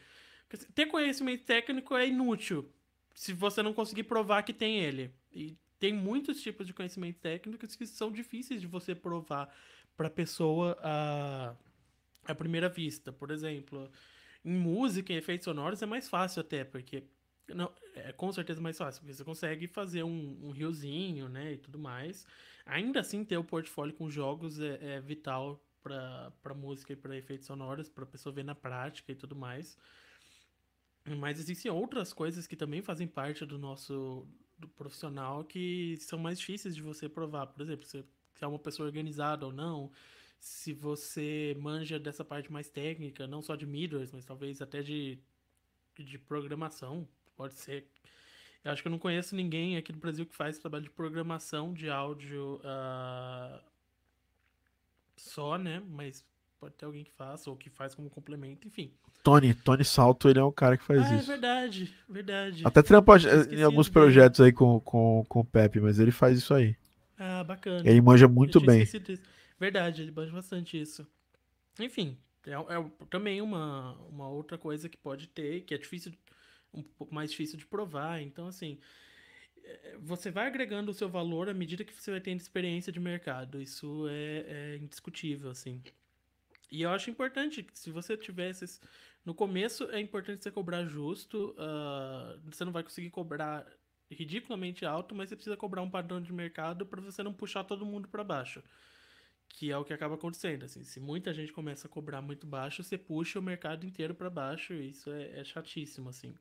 Ter conhecimento técnico é inútil se você não conseguir provar que tem ele. E tem muitos tipos de conhecimento técnicos que são difíceis de você provar para a pessoa a, a primeira vista. Por exemplo, em música e efeitos sonoros é mais fácil até, porque não, é com certeza mais fácil, porque você consegue fazer um, um riozinho, né, e tudo mais. Ainda assim, ter o portfólio com jogos é, é vital para música e para efeitos sonoros, para a pessoa ver na prática e tudo mais. Mas existem outras coisas que também fazem parte do nosso do profissional que são mais difíceis de você provar. Por exemplo, se é uma pessoa organizada ou não, se você manja dessa parte mais técnica, não só de middlers, mas talvez até de, de programação, pode ser. Eu acho que eu não conheço ninguém aqui no Brasil que faz trabalho de programação de áudio uh, só, né? Mas pode ter alguém que faça, ou que faz como complemento, enfim. Tony, Tony Salto, ele é um cara que faz ah, é isso. É verdade, verdade. Até trampa em alguns projetos aí com, com, com o Pepe, mas ele faz isso aí. Ah, bacana. Ele manja muito bem. Verdade, ele manja bastante isso. Enfim, é, é, também uma, uma outra coisa que pode ter, que é difícil, um pouco mais difícil de provar. Então, assim, é, você vai agregando o seu valor à medida que você vai tendo experiência de mercado. Isso é, é indiscutível, assim. E eu acho importante que se você tivesse. No começo é importante você cobrar justo. Uh, você não vai conseguir cobrar ridiculamente alto, mas você precisa cobrar um padrão de mercado para você não puxar todo mundo para baixo. Que é o que acaba acontecendo. Assim, se muita gente começa a cobrar muito baixo, você puxa o mercado inteiro para baixo. E isso é, é chatíssimo, assim.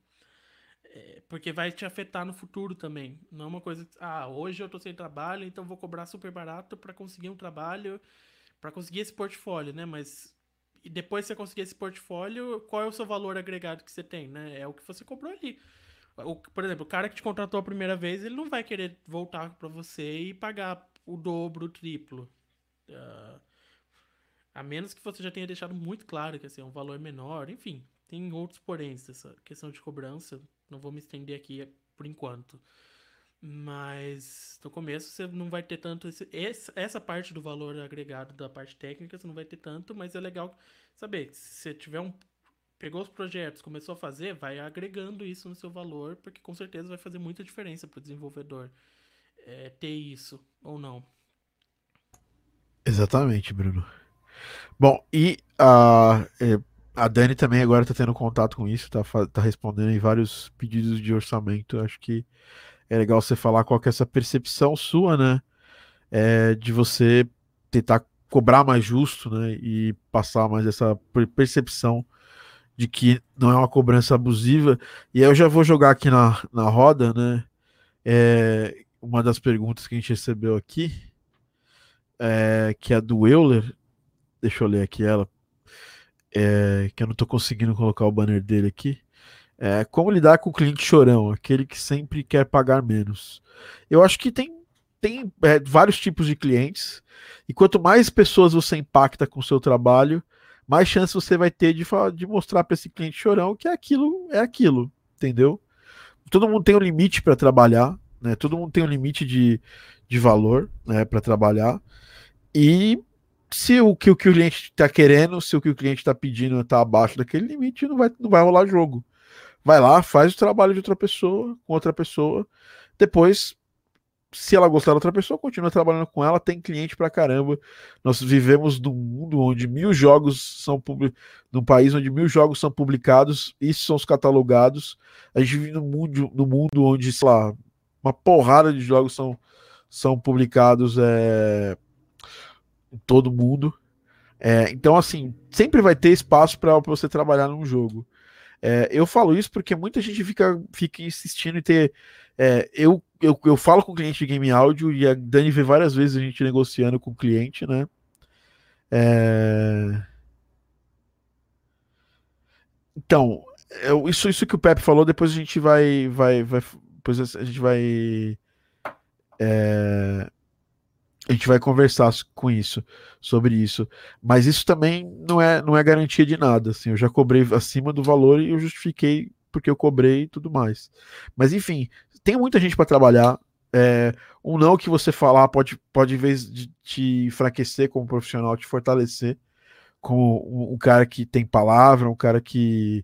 É, porque vai te afetar no futuro também. Não é uma coisa ah, hoje eu tô sem trabalho, então vou cobrar super barato para conseguir um trabalho para conseguir esse portfólio, né? Mas e depois que você conseguir esse portfólio, qual é o seu valor agregado que você tem, né? É o que você cobrou ali. O, por exemplo, o cara que te contratou a primeira vez, ele não vai querer voltar para você e pagar o dobro, o triplo. Uh, a menos que você já tenha deixado muito claro que assim, é um valor menor. Enfim, tem outros poréns dessa questão de cobrança. Não vou me estender aqui por enquanto. Mas no começo você não vai ter tanto esse, essa parte do valor agregado da parte técnica, você não vai ter tanto, mas é legal saber, se você tiver um pegou os projetos, começou a fazer, vai agregando isso no seu valor, porque com certeza vai fazer muita diferença para o desenvolvedor é, ter isso ou não. Exatamente, Bruno. Bom, e a, é, a Dani também agora está tendo contato com isso, está tá respondendo em vários pedidos de orçamento. Acho que é legal você falar qual que é essa percepção sua, né? É, de você tentar cobrar mais justo, né? E passar mais essa percepção de que não é uma cobrança abusiva. E aí eu já vou jogar aqui na, na roda, né? É, uma das perguntas que a gente recebeu aqui, é, que é do Euler. Deixa eu ler aqui ela. É, que eu não estou conseguindo colocar o banner dele aqui. É, como lidar com o cliente chorão, aquele que sempre quer pagar menos? Eu acho que tem, tem é, vários tipos de clientes, e quanto mais pessoas você impacta com o seu trabalho, mais chance você vai ter de, de mostrar para esse cliente chorão que aquilo é aquilo, entendeu? Todo mundo tem um limite para trabalhar, né? Todo mundo tem um limite de, de valor né, para trabalhar. E se o que o, que o cliente está querendo, se o que o cliente está pedindo está abaixo daquele limite, não vai, não vai rolar jogo vai lá, faz o trabalho de outra pessoa, com outra pessoa. Depois, se ela gostar da outra pessoa, continua trabalhando com ela. Tem cliente pra caramba. Nós vivemos num mundo onde mil jogos são publicados, num país onde mil jogos são publicados, isso são os catalogados. A gente vive num mundo, num mundo onde, sei lá, uma porrada de jogos são, são publicados é, em todo mundo. É, então, assim, sempre vai ter espaço para você trabalhar num jogo. É, eu falo isso porque muita gente fica, fica insistindo em ter. É, eu, eu, eu falo com o cliente de game áudio e a Dani vê várias vezes a gente negociando com o cliente, né? É... Então, eu, isso, isso que o Pepe falou, depois a gente vai. vai, vai depois a gente vai. É, a gente vai conversar com isso, sobre isso. Mas isso também não é, não é garantia de nada. Assim, eu já cobrei acima do valor e eu justifiquei porque eu cobrei e tudo mais. Mas enfim, tem muita gente para trabalhar. É, um não que você falar pode, pode, em vez de te enfraquecer como profissional, te fortalecer como um, um cara que tem palavra, um cara que,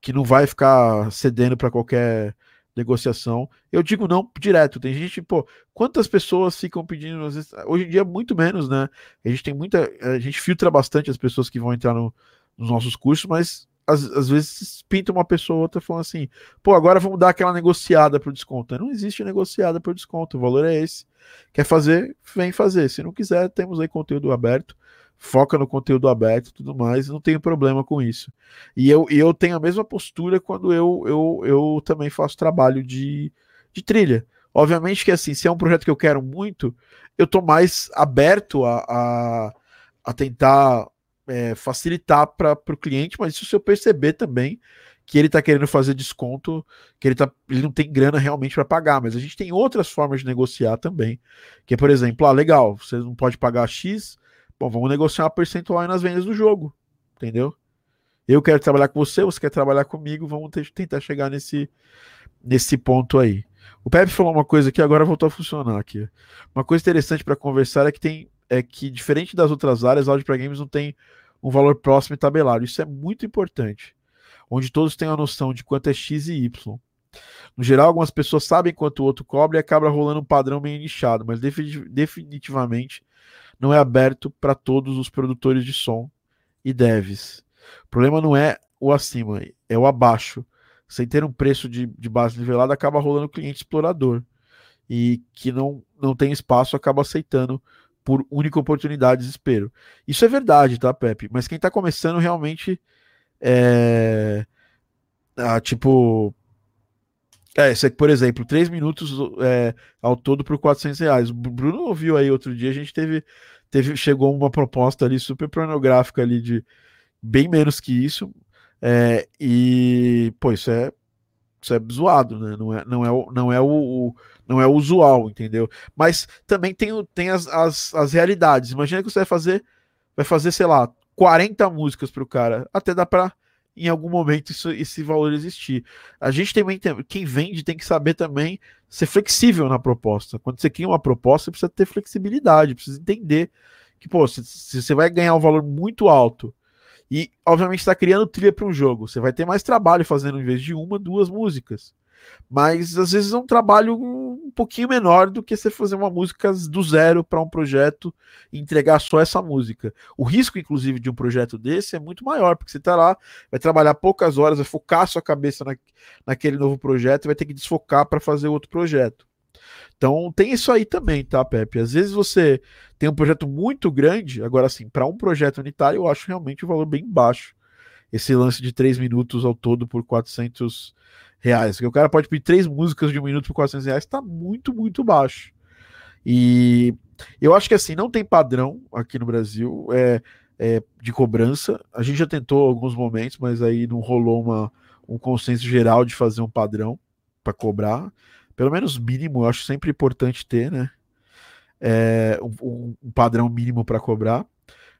que não vai ficar cedendo para qualquer negociação. Eu digo não direto. Tem gente, pô, quantas pessoas ficam pedindo, às vezes, hoje em dia muito menos, né? A gente tem muita, a gente filtra bastante as pessoas que vão entrar no, nos nossos cursos, mas às, às vezes pinta uma pessoa ou outra falando assim, pô, agora vamos dar aquela negociada pro desconto. Não existe negociada por desconto, o valor é esse. Quer fazer, vem fazer. Se não quiser, temos aí conteúdo aberto foca no conteúdo aberto e tudo mais, não tenho problema com isso. E eu, eu tenho a mesma postura quando eu, eu, eu também faço trabalho de, de trilha. Obviamente que assim, se é um projeto que eu quero muito, eu tô mais aberto a, a, a tentar é, facilitar para o cliente, mas isso se eu perceber também que ele está querendo fazer desconto, que ele, tá, ele não tem grana realmente para pagar, mas a gente tem outras formas de negociar também, que é, por exemplo, ah, legal, você não pode pagar X, Bom, vamos negociar uma percentual nas vendas do jogo, entendeu? Eu quero trabalhar com você, você quer trabalhar comigo, vamos tentar chegar nesse, nesse ponto aí. O Pepe falou uma coisa que agora voltou a funcionar aqui. Uma coisa interessante para conversar é que tem é que diferente das outras áreas, áudio para games não tem um valor próximo e tabelado. Isso é muito importante. Onde todos têm a noção de quanto é x e y. No geral, algumas pessoas sabem quanto o outro cobra e acaba rolando um padrão meio nichado, mas definitivamente não é aberto para todos os produtores de som e devs. O problema não é o acima, é o abaixo. Sem ter um preço de, de base nivelada, acaba rolando cliente explorador. E que não, não tem espaço, acaba aceitando por única oportunidade desespero. Isso é verdade, tá, Pepe? Mas quem tá começando realmente é. Ah, tipo, é, esse aqui, por exemplo, 3 minutos é, ao todo por 400 reais. O Bruno ouviu aí outro dia, a gente teve, teve chegou uma proposta ali super pornográfica ali de bem menos que isso. É, e, pô, isso é, isso é zoado, né? Não é, não é, não é o, o não é o usual, entendeu? Mas também tem, tem as, as, as realidades. Imagina que você vai fazer, vai fazer, sei lá, 40 músicas pro cara. Até dá pra em algum momento isso, esse valor existir. A gente também tem, quem vende tem que saber também ser flexível na proposta. Quando você cria uma proposta, precisa ter flexibilidade, precisa entender que, pô, se, se você vai ganhar um valor muito alto e, obviamente, está criando trilha para um jogo, você vai ter mais trabalho fazendo, em vez de uma, duas músicas. Mas às vezes é um trabalho pouquinho menor do que você fazer uma música do zero para um projeto e entregar só essa música. O risco, inclusive, de um projeto desse é muito maior, porque você está lá, vai trabalhar poucas horas, vai focar sua cabeça na, naquele novo projeto e vai ter que desfocar para fazer outro projeto. Então tem isso aí também, tá, Pepe? Às vezes você tem um projeto muito grande, agora assim, para um projeto unitário, eu acho realmente o valor bem baixo. Esse lance de 3 minutos ao todo por 400 reais. O cara pode pedir três músicas de um minuto por 400 reais, tá muito, muito baixo. E eu acho que assim, não tem padrão aqui no Brasil é, é, de cobrança. A gente já tentou alguns momentos, mas aí não rolou uma, um consenso geral de fazer um padrão para cobrar. Pelo menos mínimo, eu acho sempre importante ter, né? É, um, um padrão mínimo para cobrar.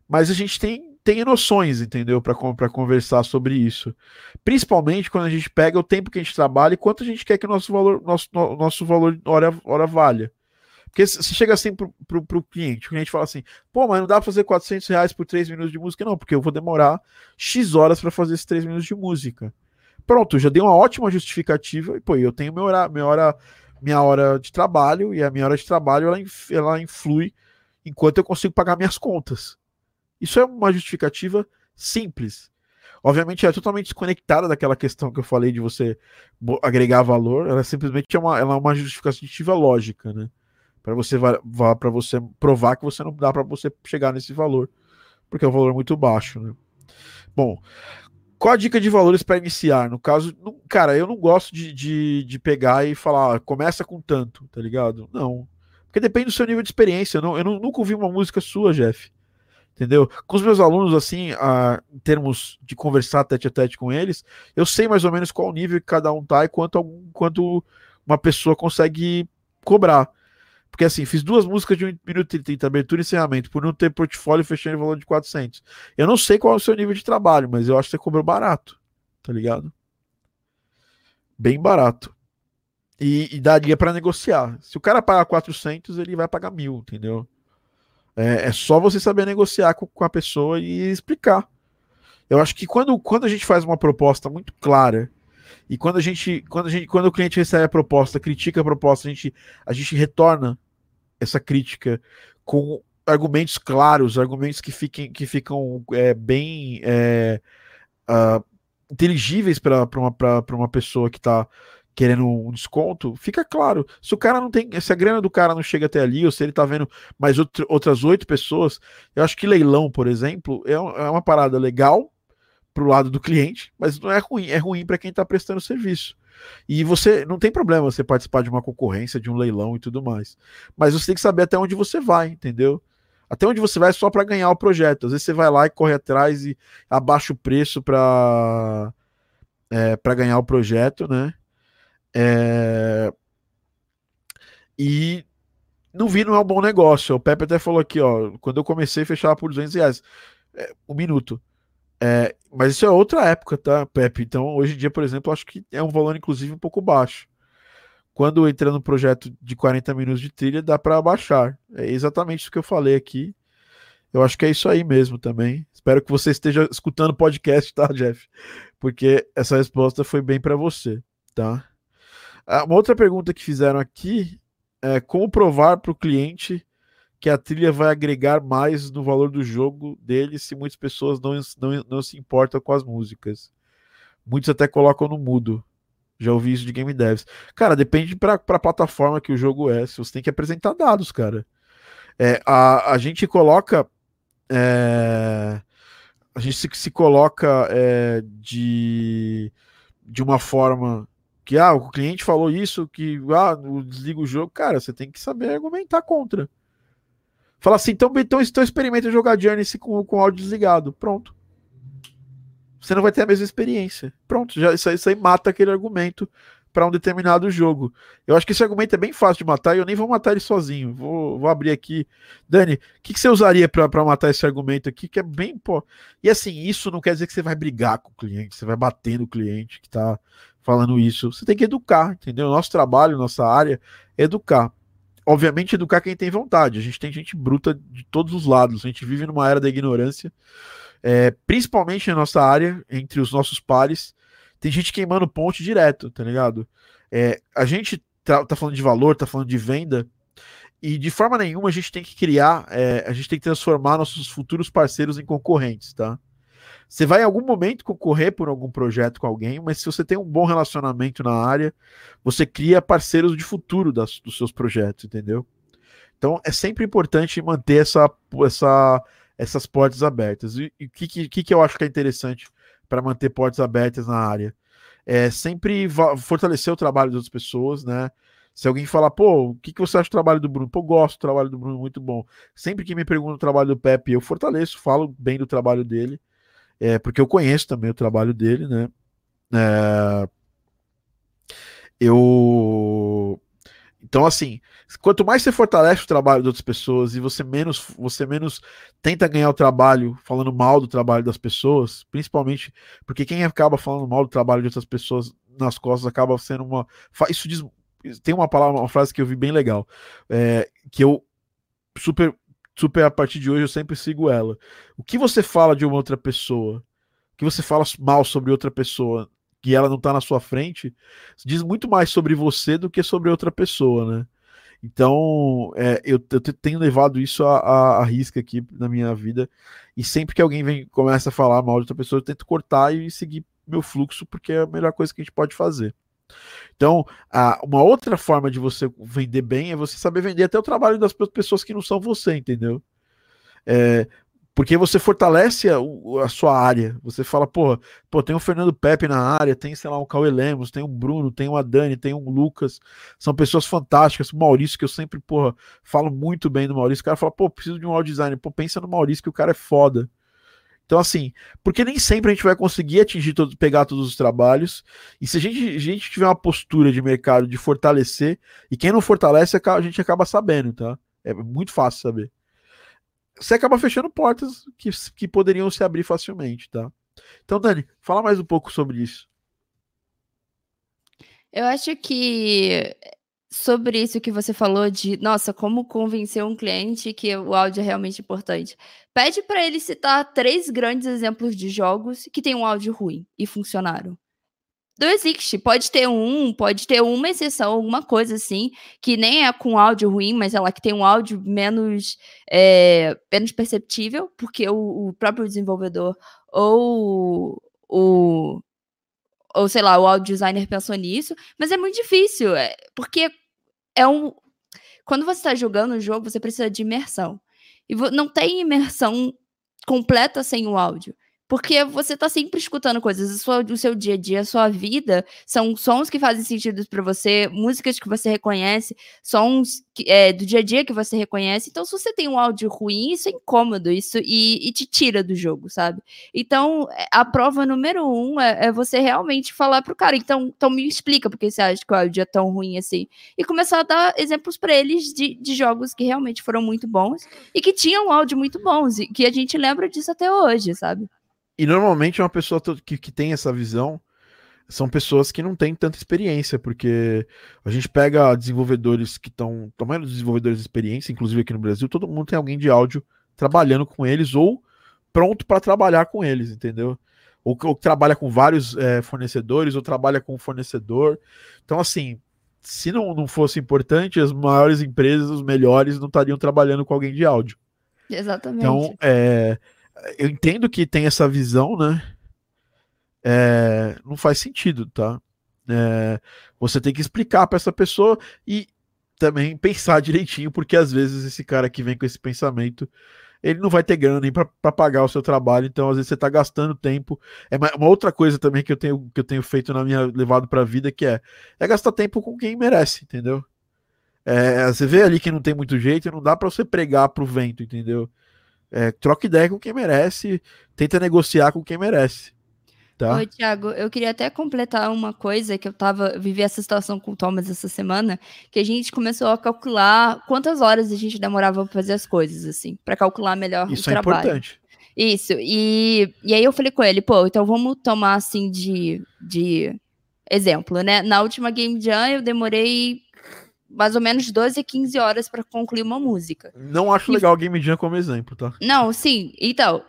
Mas a gente tem tem noções, entendeu? Para conversar sobre isso. Principalmente quando a gente pega o tempo que a gente trabalha e quanto a gente quer que o nosso valor, nosso, nosso valor hora, hora valha. Porque se chega assim pro, pro cliente, o cliente fala assim, pô, mas não dá pra fazer 400 reais por 3 minutos de música, não, porque eu vou demorar X horas para fazer esses 3 minutos de música. Pronto, já dei uma ótima justificativa, e pô, eu tenho minha hora, minha hora, minha hora de trabalho, e a minha hora de trabalho ela, ela influi enquanto eu consigo pagar minhas contas. Isso é uma justificativa simples. Obviamente, é totalmente desconectada daquela questão que eu falei de você agregar valor. Ela simplesmente é uma, ela é uma justificativa lógica, né? Para você para você provar que você não dá para você chegar nesse valor, porque é um valor muito baixo, né? Bom, qual a dica de valores para iniciar? No caso, não, cara, eu não gosto de, de, de pegar e falar, ah, começa com tanto, tá ligado? Não. Porque depende do seu nível de experiência. Eu, não, eu não, nunca ouvi uma música sua, Jeff entendeu? Com os meus alunos, assim, a, em termos de conversar tete a tete com eles, eu sei mais ou menos qual nível que cada um tá e quanto, algum, quanto uma pessoa consegue cobrar. Porque assim, fiz duas músicas de 1 minuto e 30, abertura e encerramento, por não ter portfólio fechando em valor de 400. Eu não sei qual é o seu nível de trabalho, mas eu acho que você cobrou barato, tá ligado? Bem barato. E, e daria para negociar. Se o cara pagar 400, ele vai pagar mil, entendeu? É, é só você saber negociar com, com, a pessoa e explicar. Eu acho que quando, quando a gente faz uma proposta muito clara E quando a gente, quando a gente, quando o cliente recebe a proposta, critica a proposta, a gente, a gente retorna essa crítica com argumentos claros, argumentos que fiquem, que ficam é, bem é, uh, inteligíveis para uma, uma pessoa que está querendo um desconto, fica claro. Se o cara não tem, se a grana do cara não chega até ali, ou se ele tá vendo mais outro, outras oito pessoas, eu acho que leilão, por exemplo, é, é uma parada legal pro lado do cliente, mas não é ruim, é ruim para quem tá prestando serviço. E você não tem problema você participar de uma concorrência, de um leilão e tudo mais. Mas você tem que saber até onde você vai, entendeu? Até onde você vai só para ganhar o projeto. Às vezes você vai lá e corre atrás e abaixa o preço para é, para ganhar o projeto, né? É... E não vi, não é um bom negócio. O Pepe até falou aqui, ó. Quando eu comecei, fechava por 200 reais. É, um minuto. É, mas isso é outra época, tá, Pepe? Então, hoje em dia, por exemplo, acho que é um valor, inclusive, um pouco baixo. Quando entra no projeto de 40 minutos de trilha, dá para abaixar. É exatamente isso que eu falei aqui. Eu acho que é isso aí mesmo também. Espero que você esteja escutando o podcast, tá, Jeff? Porque essa resposta foi bem para você, tá? Ah, uma outra pergunta que fizeram aqui é como provar para o cliente que a trilha vai agregar mais no valor do jogo dele se muitas pessoas não, não, não se importam com as músicas. Muitos até colocam no mudo. Já ouvi isso de game devs. Cara, depende para a plataforma que o jogo é. Você tem que apresentar dados, cara. É, a, a gente coloca. É, a gente se, se coloca é, de, de uma forma que ah, o cliente falou isso, que ah, desliga o jogo, cara, você tem que saber argumentar contra. Fala assim, então, então, então experimenta jogar Journey com, com áudio desligado. Pronto. Você não vai ter a mesma experiência. Pronto, já, isso, aí, isso aí mata aquele argumento para um determinado jogo. Eu acho que esse argumento é bem fácil de matar e eu nem vou matar ele sozinho. Vou, vou abrir aqui. Dani, o que, que, você usaria para matar esse argumento aqui? Que é bem. Pô. E assim, isso não quer dizer que você vai brigar com o cliente, você vai bater no cliente que está falando isso. Você tem que educar, entendeu? Nosso trabalho, nossa área é educar. Obviamente, educar quem tem vontade. A gente tem gente bruta de todos os lados. A gente vive numa era da ignorância, é, principalmente na nossa área, entre os nossos pares. Tem gente queimando ponte direto, tá ligado? É, a gente tá, tá, falando de valor, tá falando de venda, e de forma nenhuma a gente tem que criar, é, a gente tem que transformar nossos futuros parceiros em concorrentes, tá? Você vai em algum momento concorrer por algum projeto com alguém, mas se você tem um bom relacionamento na área, você cria parceiros de futuro das, dos seus projetos, entendeu? Então é sempre importante manter essa, essa, essas portas abertas. E o que, que, que eu acho que é interessante para manter portas abertas na área? É sempre fortalecer o trabalho das pessoas, né? Se alguém falar, pô, o que, que você acha do trabalho do Bruno? Pô, gosto do trabalho do Bruno, muito bom. Sempre que me perguntam o trabalho do Pepe, eu fortaleço, falo bem do trabalho dele é, porque eu conheço também o trabalho dele, né? É, eu então assim, quanto mais você fortalece o trabalho de outras pessoas e você menos você menos tenta ganhar o trabalho falando mal do trabalho das pessoas, principalmente porque quem acaba falando mal do trabalho de outras pessoas nas costas acaba sendo uma isso diz tem uma palavra, uma frase que eu vi bem legal, é, que eu super super a partir de hoje eu sempre sigo ela. O que você fala de uma outra pessoa, o que você fala mal sobre outra pessoa, que ela não tá na sua frente, diz muito mais sobre você do que sobre outra pessoa, né? Então, é, eu, eu, tenho levado isso a, a, a, risca aqui na minha vida. E sempre que alguém vem começa a falar mal de outra pessoa, eu tento cortar e seguir meu fluxo, porque é a melhor coisa que a gente pode fazer. Então, uma outra forma de você vender bem é você saber vender até o trabalho das pessoas que não são você, entendeu? É, porque você fortalece a, a, sua área. Você fala, pô, pô, tem o Fernando Pepe na área, tem, sei lá, o Cauê Lemos, tem o Bruno, tem o Dani, tem o Lucas. São pessoas fantásticas. O Maurício, que eu sempre, porra, falo muito bem do Maurício. O cara fala, pô, preciso de um audio designer. Pô, pensa no Maurício, que o cara é foda. Então, assim, porque nem sempre a gente vai conseguir atingir todos, pegar todos os trabalhos. E se a gente, a gente tiver uma postura de mercado de fortalecer, e quem não fortalece, a gente acaba sabendo, tá? É muito fácil saber. Você acaba fechando portas que, que poderiam se abrir facilmente, tá? Então, Dani, fala mais um pouco sobre isso. Eu acho que sobre isso que você falou de, nossa, como convencer um cliente que o áudio é realmente importante. Pede para ele citar três grandes exemplos de jogos que têm um áudio ruim e funcionaram. não existe. Pode ter um, pode ter uma exceção, alguma coisa assim, que nem é com áudio ruim, mas ela que tem um áudio menos, é, menos perceptível, porque o, o, próprio desenvolvedor ou o. Ou sei lá, o áudio designer pensou nisso, mas é muito difícil, é, porque é um. Quando você está jogando o jogo, você precisa de imersão. E não tem imersão completa sem o áudio. Porque você tá sempre escutando coisas, o seu, o seu dia a dia, a sua vida, são sons que fazem sentido para você, músicas que você reconhece, sons que, é, do dia a dia que você reconhece. Então, se você tem um áudio ruim, isso é incômodo, isso e, e te tira do jogo, sabe? Então, a prova número um é, é, você realmente falar pro cara, então, então me explica porque você acha que o áudio é tão ruim assim. E começar a dar exemplos para eles de, de jogos que realmente foram muito bons e que tinham áudio muito bons, e que a gente lembra disso até hoje, sabe? E normalmente uma pessoa que, que tem essa visão são pessoas que não têm tanta experiência, porque a gente pega desenvolvedores que estão, tomando desenvolvedores de experiência, inclusive aqui no Brasil, todo mundo tem alguém de áudio trabalhando com eles ou pronto para trabalhar com eles, entendeu? Ou, ou trabalha com vários é, fornecedores, ou trabalha com um fornecedor. Então, assim, se não, não fosse importante, as maiores empresas, os melhores, não estariam trabalhando com alguém de áudio. Exatamente. Então, é, eu entendo que tem essa visão, né? É, não faz sentido, tá? É, você tem que explicar para essa pessoa e também pensar direitinho, porque às vezes esse cara que vem com esse pensamento, ele não vai ter grana nem para pagar o seu trabalho, então às vezes você está gastando tempo. É uma, outra coisa também que eu tenho que eu tenho feito na minha levado para a vida que é é gastar tempo com quem merece, entendeu? É, você vê ali que não tem muito jeito, não dá para você pregar pro vento, entendeu? É, troca ideia com quem merece, tenta negociar com quem merece. Tá? Oi, Thiago, eu queria até completar uma coisa que eu tava, vivi essa situação com o Thomas essa semana, que a gente começou a calcular quantas horas a gente demorava para fazer as coisas, assim, para calcular melhor Isso o é trabalho. importante. Isso, e, e aí eu falei com ele, pô, então vamos tomar assim de, de exemplo, né? Na última Game Jam eu demorei mais ou menos 12 a 15 horas para concluir uma música. Não acho e... legal o Game Jam como exemplo, tá? Não, sim. Então,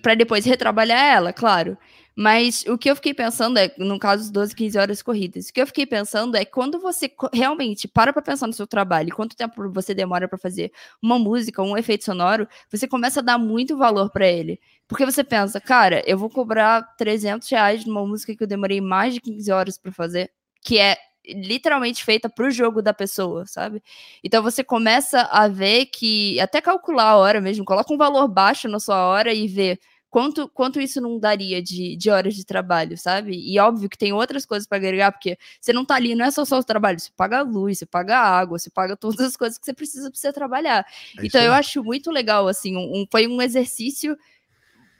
para depois retrabalhar ela, claro. Mas o que eu fiquei pensando é, no caso, 12, 15 horas corridas, o que eu fiquei pensando é quando você realmente para para pensar no seu trabalho, quanto tempo você demora para fazer uma música, um efeito sonoro, você começa a dar muito valor para ele. Porque você pensa, cara, eu vou cobrar 300 reais numa música que eu demorei mais de 15 horas para fazer, que é literalmente feita para o jogo da pessoa, sabe? Então você começa a ver que até calcular a hora mesmo, coloca um valor baixo na sua hora e vê quanto, quanto isso não daria de, de horas de trabalho, sabe? E óbvio que tem outras coisas para agregar, porque você não tá ali, não é só, só o trabalho, você paga a luz, você paga a água, você paga todas as coisas que você precisa para você trabalhar. É então eu acho muito legal, assim, um, foi um exercício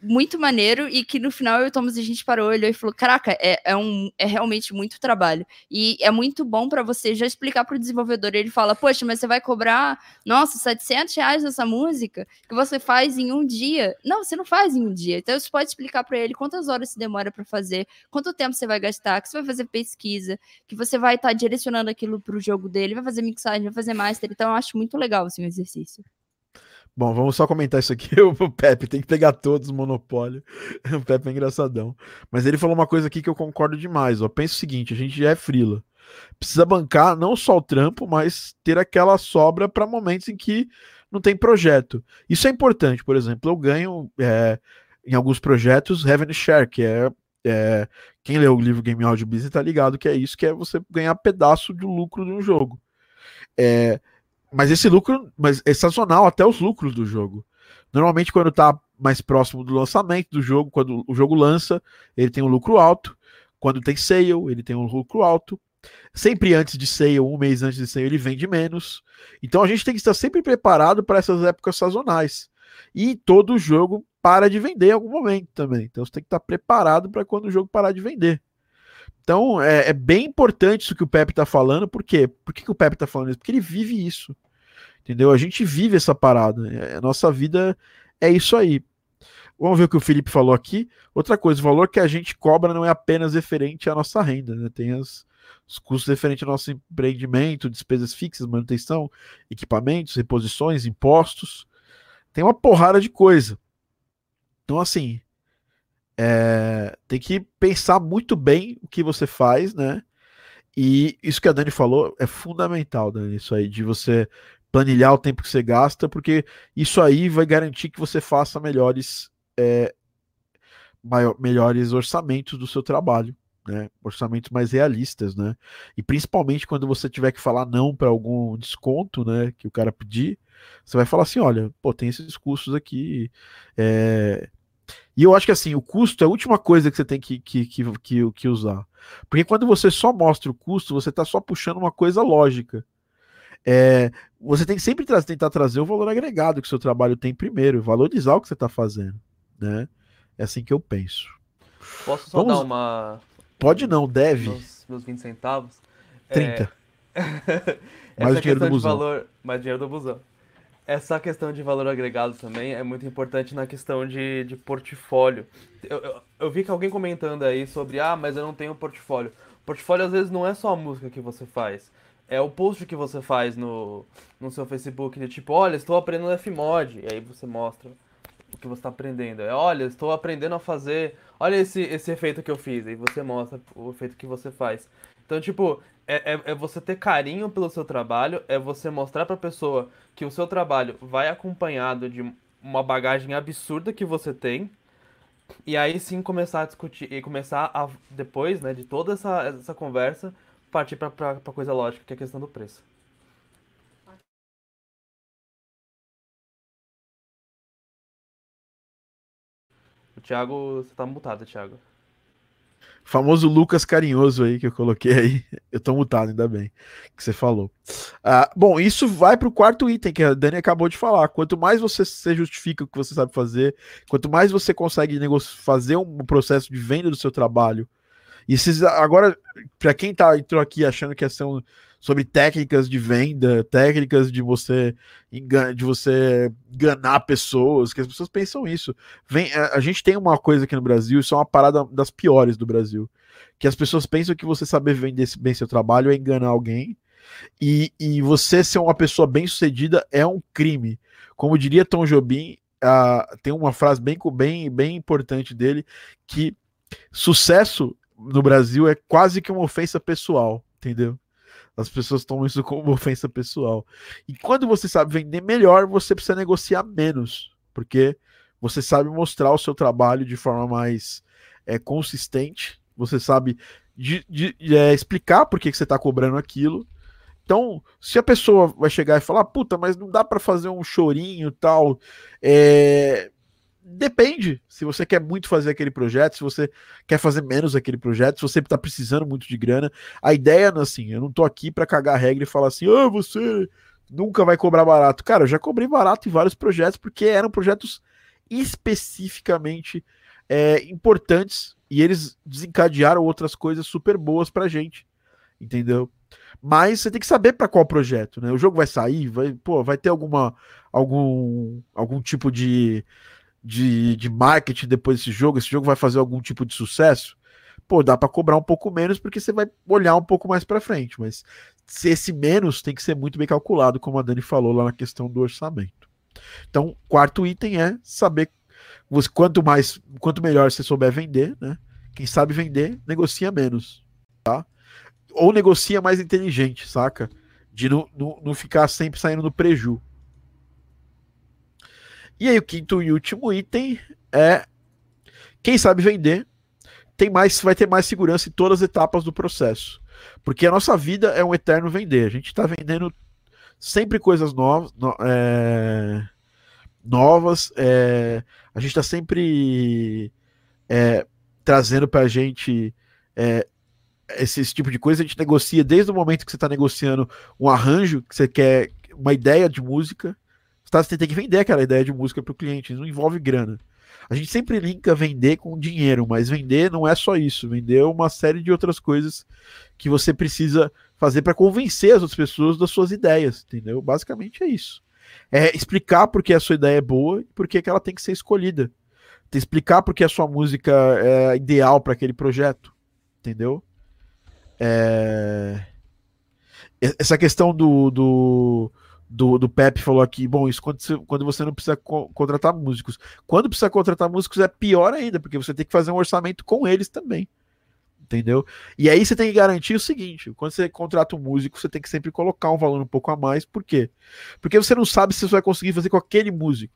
muito maneiro e que no final eu e o Thomas a gente parou, olhou e falou: Caraca, é, é, um, é realmente muito trabalho. E é muito bom para você já explicar para o desenvolvedor. Ele fala: Poxa, mas você vai cobrar, nossa, 700 reais nessa música que você faz em um dia. Não, você não faz em um dia. Então você pode explicar para ele quantas horas se demora para fazer, quanto tempo você vai gastar, que você vai fazer pesquisa, que você vai estar tá direcionando aquilo para o jogo dele, vai fazer mixagem, vai fazer master. Então eu acho muito legal assim, o exercício. Bom, vamos só comentar isso aqui. *laughs* O Pepe tem que pegar todos o monopólio. *laughs* O Pepe é engraçadão. Mas ele falou uma coisa aqui que eu concordo demais. Ó. Pensa o seguinte: a gente já é frila. Precisa bancar não só o trampo, mas ter aquela sobra para momentos em que não tem projeto. Isso é importante, por exemplo. Eu ganho é, em alguns projetos Revenue Share, que é, é, quem leu o livro Game Audio Business tá ligado que é isso, que é você ganhar pedaço do lucro de um jogo. É, mas esse lucro mas é sazonal até os lucros do jogo. Normalmente, quando está mais próximo do lançamento do jogo, quando o jogo lança, ele tem um lucro alto. Quando tem sale, ele tem um lucro alto. Sempre antes de sale, um mês antes de sale, ele vende menos. Então a gente tem que estar sempre preparado para essas épocas sazonais. E todo jogo para de vender em algum momento também. Então você tem que estar preparado para quando o jogo parar de vender. Então é, é, bem importante isso que o Pepe está falando. Por quê? Por que, que o Pepe está falando isso? Porque ele vive isso. Entendeu? A gente vive essa parada. É, a nossa vida é isso aí. Vamos ver o que o Felipe falou aqui. Outra coisa, o valor que a gente cobra não é apenas referente à nossa renda, né? Tem as, os custos referentes ao nosso empreendimento, despesas fixas, manutenção, equipamentos, reposições, impostos. Tem uma porrada de coisa. Então, assim, é, tem que pensar muito bem o que você faz, né? E isso que a Dani falou é fundamental, Dani, isso aí, de você planilhar o tempo que você gasta, porque isso aí vai garantir que você faça melhores, é, maior, melhores orçamentos do seu trabalho, né? Orçamentos mais realistas, né? E principalmente quando você tiver que falar não para algum desconto, né? Que o cara pedir, você vai falar assim: olha, pô, tem esses custos aqui. É... E eu acho que assim, o custo é a última coisa que você tem que, que, que, que, que usar. Porque quando você só mostra o custo, você está só puxando uma coisa lógica. É, você tem que sempre tra tentar trazer o valor agregado que o seu trabalho tem primeiro, valorizar o que você está fazendo. Né? É assim que eu penso. Posso só Vamos... dar uma. Pode não, deve. Meus, meus 20 centavos. 30. É... *laughs* mais dinheiro do busão. Valor... Mais dinheiro do busão. Essa questão de valor agregado também é muito importante na questão de, de portfólio. Eu, eu, eu, vi que alguém comentando aí sobre, ah, mas eu não tenho portfólio. Portfólio às vezes não é só a música que você faz. É o post que você faz no, no seu Facebook, de tipo, olha, estou aprendendo Fmod. E aí você mostra o que você está aprendendo. É, olha, estou aprendendo a fazer. Olha esse, esse efeito que eu fiz. E você mostra o efeito que você faz. Então, tipo, é, é, é, você ter carinho pelo seu trabalho, é você mostrar pra pessoa que o seu trabalho vai acompanhado de uma bagagem absurda que você tem. E aí sim começar a discutir e começar a, depois, né, de toda essa, essa conversa, partir pra, pra coisa lógica, que é a questão do preço. O Thiago, você tá mutado, Thiago. Famoso Lucas carinhoso aí que eu coloquei aí. Eu tô mutado, ainda bem que você falou. Ah, bom, isso vai para o quarto item que a Dani acabou de falar. Quanto mais você se justifica o que você sabe fazer, quanto mais você consegue fazer um processo de venda do seu trabalho. E se, agora, para quem tá entrou aqui achando que são sobre técnicas de venda, técnicas de você de você enganar pessoas, que as pessoas pensam isso. Vem, a, a gente tem uma coisa aqui no Brasil, isso é uma parada das piores do Brasil, que as pessoas pensam que você saber vender bem seu trabalho é enganar alguém, e, e você ser uma pessoa bem sucedida é um crime. Como diria Tom Jobim, uh, tem uma frase bem, bem, bem importante dele, que sucesso no Brasil é quase que uma ofensa pessoal, entendeu? As pessoas tomam isso como *laughs* ofensa pessoal. E quando você sabe vender melhor, você precisa negociar menos, porque você sabe mostrar o seu trabalho de forma mais é, consistente, você sabe de, de, de, é, explicar por que, que você está cobrando aquilo. Então, se a pessoa vai chegar e falar, puta, mas não dá para fazer um chorinho tal, é, Depende. Se você quer muito fazer aquele projeto, se você quer fazer menos aquele projeto, se você está precisando muito de grana. A ideia, assim, eu não tô aqui para cagar regra e falar assim, ah, você nunca vai cobrar barato. Cara, eu já cobrei barato em vários projetos porque eram projetos especificamente é, importantes e eles desencadearam outras coisas super boas pra gente. Entendeu? Mas você tem que saber para qual projeto, né? O jogo vai sair, vai, pô, vai ter alguma algum algum tipo de de, de marketing depois desse jogo, esse jogo vai fazer algum tipo de sucesso, pô, dá para cobrar um pouco menos porque você vai olhar um pouco mais para frente, mas se esse menos tem que ser muito bem calculado, como a Dani falou lá na questão do orçamento. Então, quarto item é saber quanto mais, quanto melhor você souber vender, né? Quem sabe vender, negocia menos, tá? Ou negocia mais inteligente, saca? De não, não, não ficar sempre saindo no preju. E aí o quinto e último item é quem sabe vender tem mais vai ter mais segurança em todas as etapas do processo. Porque a nossa vida é um eterno vender. A gente está vendendo sempre coisas novas, no, é, novas. É, a gente está sempre é, trazendo para a gente é, esse, esse, tipo de coisa. A gente negocia desde o momento que você está negociando um arranjo, que você quer uma ideia de música, tá, você tem que vender aquela ideia de música para o cliente, não envolve grana. A gente sempre linka vender com dinheiro, mas vender não é só isso. Vender é uma série de outras coisas que você precisa fazer para convencer as outras pessoas das suas ideias, entendeu? Basicamente é isso. É explicar por que a sua ideia é boa e por que ela tem que ser escolhida. Explicar por que a sua música é ideal para aquele projeto, entendeu? É... Essa questão do, do do, do Pepe falou aqui, bom, isso quando você, quando você não precisa co contratar músicos. Quando precisa contratar músicos é pior ainda, porque você tem que fazer um orçamento com eles também. Entendeu? E aí você tem que garantir o seguinte: quando você contrata um músico, você tem que sempre colocar um valor um pouco a mais. Por quê? Porque você não sabe se você vai conseguir fazer com aquele músico.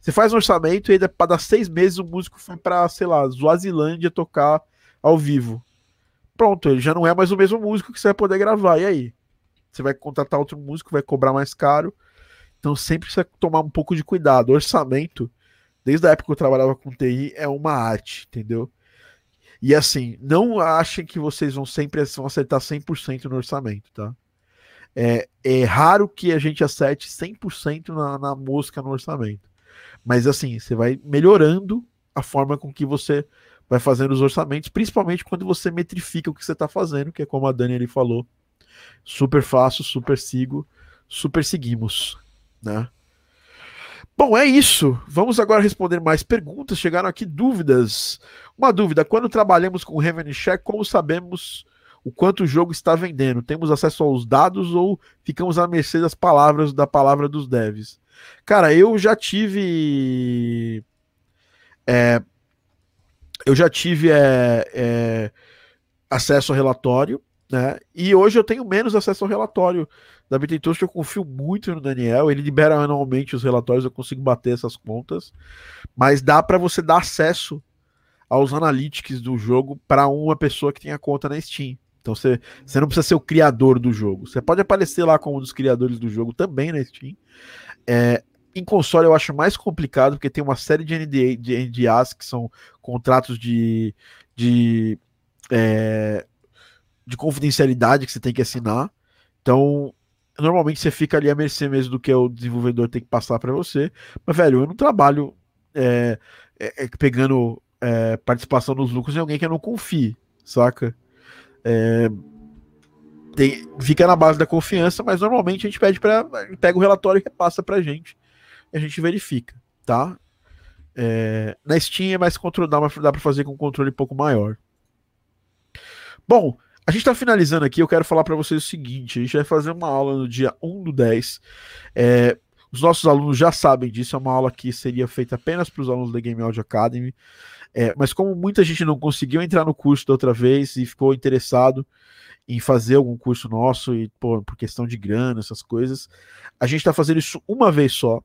Você faz um orçamento e aí, para dar seis meses, o músico foi para, sei lá, Zuazilândia tocar ao vivo. Pronto, ele já não é mais o mesmo músico que você vai poder gravar. E aí? Você vai contratar outro músico, vai cobrar mais caro. Então sempre precisa tomar um pouco de cuidado. Orçamento, desde a época que eu trabalhava com TI, é uma arte, entendeu? E assim, não achem que vocês vão sempre vão acertar 100% no orçamento, tá? É, é raro que a gente acerte 100% na, na mosca no orçamento. Mas assim, você vai melhorando a forma com que você vai fazendo os orçamentos, principalmente quando você metrifica o que você está fazendo, que é como a Dani ali falou, Super fácil, super sigo, super seguimos, né? Bom, é isso. Vamos agora responder mais perguntas. Chegaram aqui dúvidas. Uma dúvida: quando trabalhamos com Revenue Check, como sabemos o quanto o jogo está vendendo? Temos acesso aos dados ou ficamos à mercê das palavras da palavra dos devs? Cara, eu já tive. É, eu já tive é, é, acesso ao relatório né? E hoje eu tenho menos acesso ao relatório da Bittentoast, eu confio muito no Daniel, ele libera anualmente os relatórios, eu consigo bater essas contas, mas dá para você dar acesso aos analytics do jogo para uma pessoa que tenha conta na Steam. Então você, você não precisa ser o criador do jogo. Você pode aparecer lá como um dos criadores do jogo também na Steam. É, em console eu acho mais complicado, porque tem uma série de, NDA, de NDAs que são contratos de, de é, de confidencialidade que você tem que assinar. Então, normalmente você fica ali à mercê mesmo do que o desenvolvedor tem que passar para você. Mas, velho, eu não trabalho é, é, é, pegando é, participação nos lucros em alguém que eu não confie, saca? É, tem, fica na base da confiança, mas normalmente a gente pede para pega o relatório e repassa pra gente. E a gente verifica, tá? É, na Steam é mais controle, dá, dá para fazer com um controle um pouco maior. Bom, a gente está finalizando aqui, eu quero falar para vocês o seguinte: a gente vai fazer uma aula no dia 1 do 10. É, os nossos alunos já sabem disso, é uma aula que seria feita apenas para os alunos da Game Audio Academy. É, mas como muita gente não conseguiu entrar no curso da outra vez e ficou interessado em fazer algum curso nosso e pô, por questão de grana, essas coisas, a gente está fazendo isso uma vez só.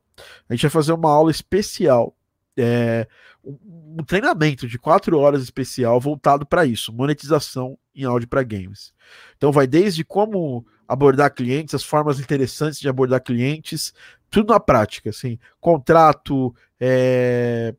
A gente vai fazer uma aula especial é, um, treinamento de quatro horas especial voltado para isso, monetização em áudio para games. Então vai desde como abordar clientes, as formas interessantes de abordar clientes, tudo na prática, assim, contrato, é,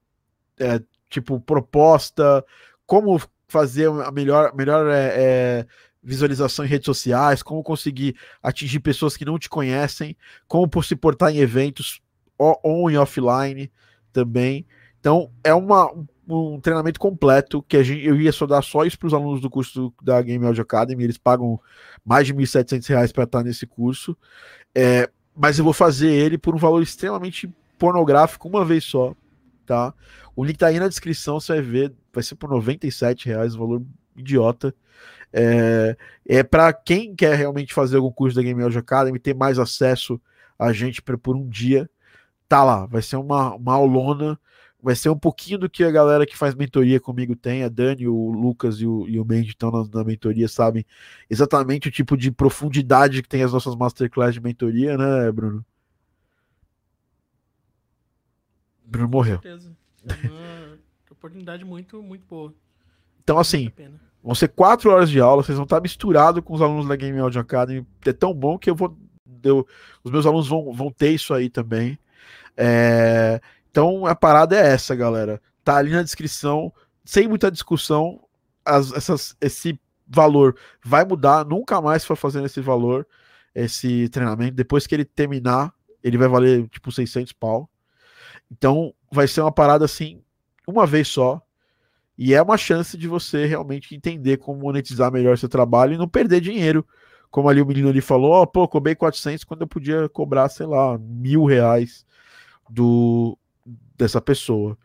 é, tipo proposta, como fazer a melhor, melhor é, é, visualização em redes sociais, como conseguir atingir pessoas que não te conhecem, como se portar em eventos on e offline também. Então, é uma, um treinamento completo que a gente, eu ia só dar só isso para os alunos do curso da Game Audio Academy. Eles pagam mais de R$ 1.700 para estar nesse curso. É, mas eu vou fazer ele por um valor extremamente pornográfico uma vez só, tá? O link tá aí na descrição, você vai ver, vai ser por 97 reais, um valor idiota. É, é para quem quer realmente fazer algum curso da Game Audio Academy, ter mais acesso a gente pra, por um dia, tá lá, vai ser uma, uma aulona, vai ser um pouquinho do que a galera que faz mentoria comigo tem, a Dani, o Lucas e o, e o Mandy estão na, na, mentoria, sabem exatamente o tipo de profundidade que tem as nossas masterclass de mentoria, né, Bruno? Bruno morreu. Com certeza. É uma *laughs* oportunidade muito, muito boa. Então, assim, vão ser quatro horas de aula, vocês vão estar misturados com os alunos da Game Audio Academy. É tão bom que eu vou. Eu, os meus alunos vão, vão ter isso aí também. É, então a parada é essa, galera. Tá ali na descrição, sem muita discussão. As, essas, esse valor vai mudar, nunca mais for fazendo esse valor, esse treinamento. Depois que ele terminar, ele vai valer tipo 600 pau. Então vai ser uma parada assim, uma vez só. E é uma chance de você realmente entender como monetizar melhor seu trabalho e não perder dinheiro. Como ali o menino ali falou, oh, pô, cobrei 400 quando eu podia cobrar, sei lá, mil reais do dessa pessoa.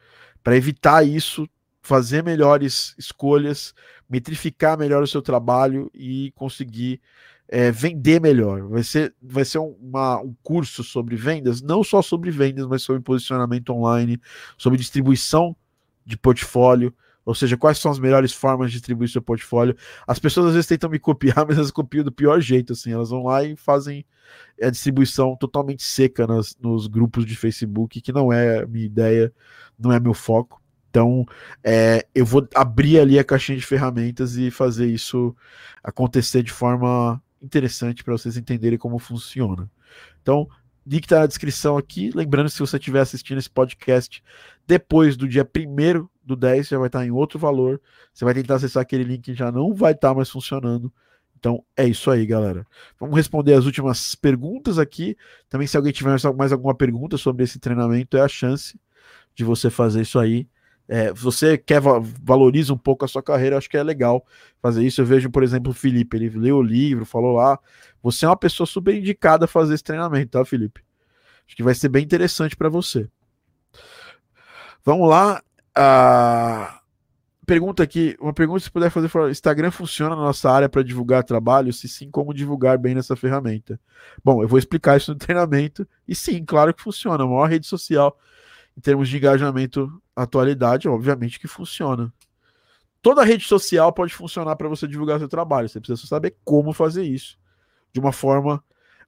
Para evitar isso, fazer melhores escolhas, metrificar melhor o seu trabalho e conseguir é, vender melhor. Vai ser, vai ser uma, um curso sobre vendas, não só sobre vendas, mas sobre posicionamento online, sobre distribuição de portfólio, ou seja, quais são as melhores formas de distribuir seu portfólio. As pessoas às vezes tentam me copiar, *laughs* mas elas copiam do pior jeito, assim, elas vão lá e fazem a distribuição totalmente seca nas, nos grupos de Facebook, que não é minha ideia, não é meu foco. Então, é, eu vou abrir ali a caixinha de ferramentas e fazer isso acontecer de forma interessante para vocês entenderem como funciona. Então, link está na descrição aqui. Lembrando, se você estiver assistindo esse podcast depois do dia 1 do 10, já vai estar em outro valor. Você vai tentar acessar aquele link que já não vai estar mais funcionando. Então é isso aí, galera. Vamos responder as últimas perguntas aqui. Também, se alguém tiver mais alguma pergunta sobre esse treinamento, é a chance de você fazer isso aí. É, você quer valoriza um pouco a sua carreira, acho que é legal fazer isso. Eu vejo, por exemplo, o Felipe, ele leu o livro, falou lá. Você é uma pessoa super indicada a fazer esse treinamento, tá, Felipe? Acho que vai ser bem interessante para você. Vamos lá. Pergunta aqui, uma pergunta se puder fazer, Instagram funciona na nossa área para divulgar trabalho? Se sim, como divulgar bem nessa ferramenta? Bom, eu vou explicar isso no *laughs* treinamento. E sim, claro que funciona. A maior rede social em termos de engajamento atualidade, obviamente que funciona. Toda rede social pode funcionar para você divulgar seu trabalho. Você precisa saber como fazer isso de uma forma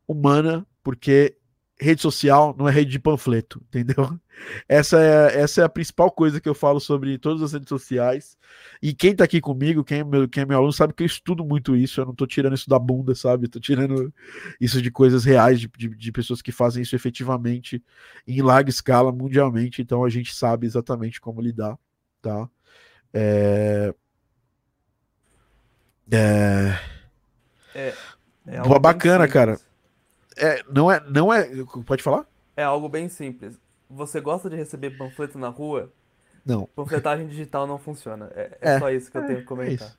humana, porque rede social não é rede de panfleto, *laughs* entendeu? Essa é, essa é a principal coisa que eu falo sobre todas as redes sociais. E quem tá aqui comigo, quem é meu, quem é meu aluno, sabe que eu estudo muito isso. Eu não tô tirando isso da bunda, sabe? Eu tô tirando isso de coisas reais, de, de, de pessoas que fazem isso efetivamente em larga escala, mundialmente. Então a gente sabe exatamente como lidar, tá? É. É. é, é bacana, cara é, não é, não é. Pode falar? É algo bem simples. Você gosta de receber panfleto na rua? Não. Panfletagem digital não funciona. É, é, é só isso que eu tenho que comentar. É isso.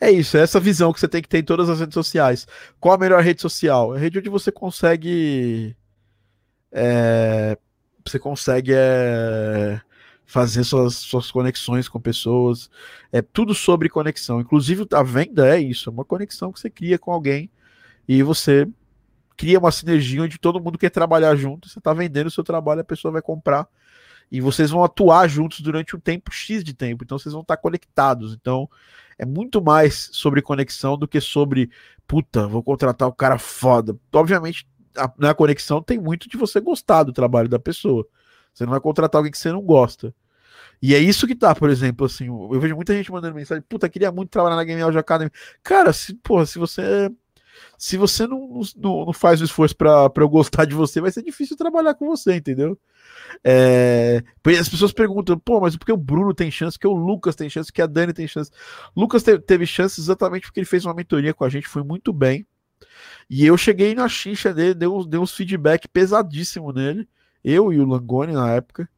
é isso, é essa visão que você tem que ter em todas as redes sociais. Qual a melhor rede social? A rede onde você consegue. É, você consegue é, fazer suas, suas conexões com pessoas. É tudo sobre conexão. Inclusive, a venda é isso, é uma conexão que você cria com alguém e você cria uma sinergia onde todo mundo quer trabalhar junto, você está vendendo o seu trabalho, a pessoa vai comprar e vocês vão atuar juntos durante um tempo X de tempo, então vocês vão estar conectados. Então é muito mais sobre conexão do que sobre puta, vou contratar o cara foda. Obviamente, a, na conexão tem muito de você gostar do trabalho da pessoa. Você não vai contratar alguém que você não gosta. E é isso que tá, por exemplo, assim, eu vejo muita gente mandando mensagem, puta, queria muito trabalhar na Game Audio Academy. Cara, se, porra, se você se você não, não, não faz o esforço para eu gostar de você, vai ser difícil trabalhar com você, entendeu? É, as pessoas perguntam, pô, mas por que o Bruno tem chance, que o Lucas tem chance, que a Dani tem chance? Lucas teve, teve chance exatamente porque ele fez uma mentoria com a gente, foi muito bem. E eu cheguei na xixa dele, dei, dei uns feedback pesadíssimo nele, eu e o Langoni na época.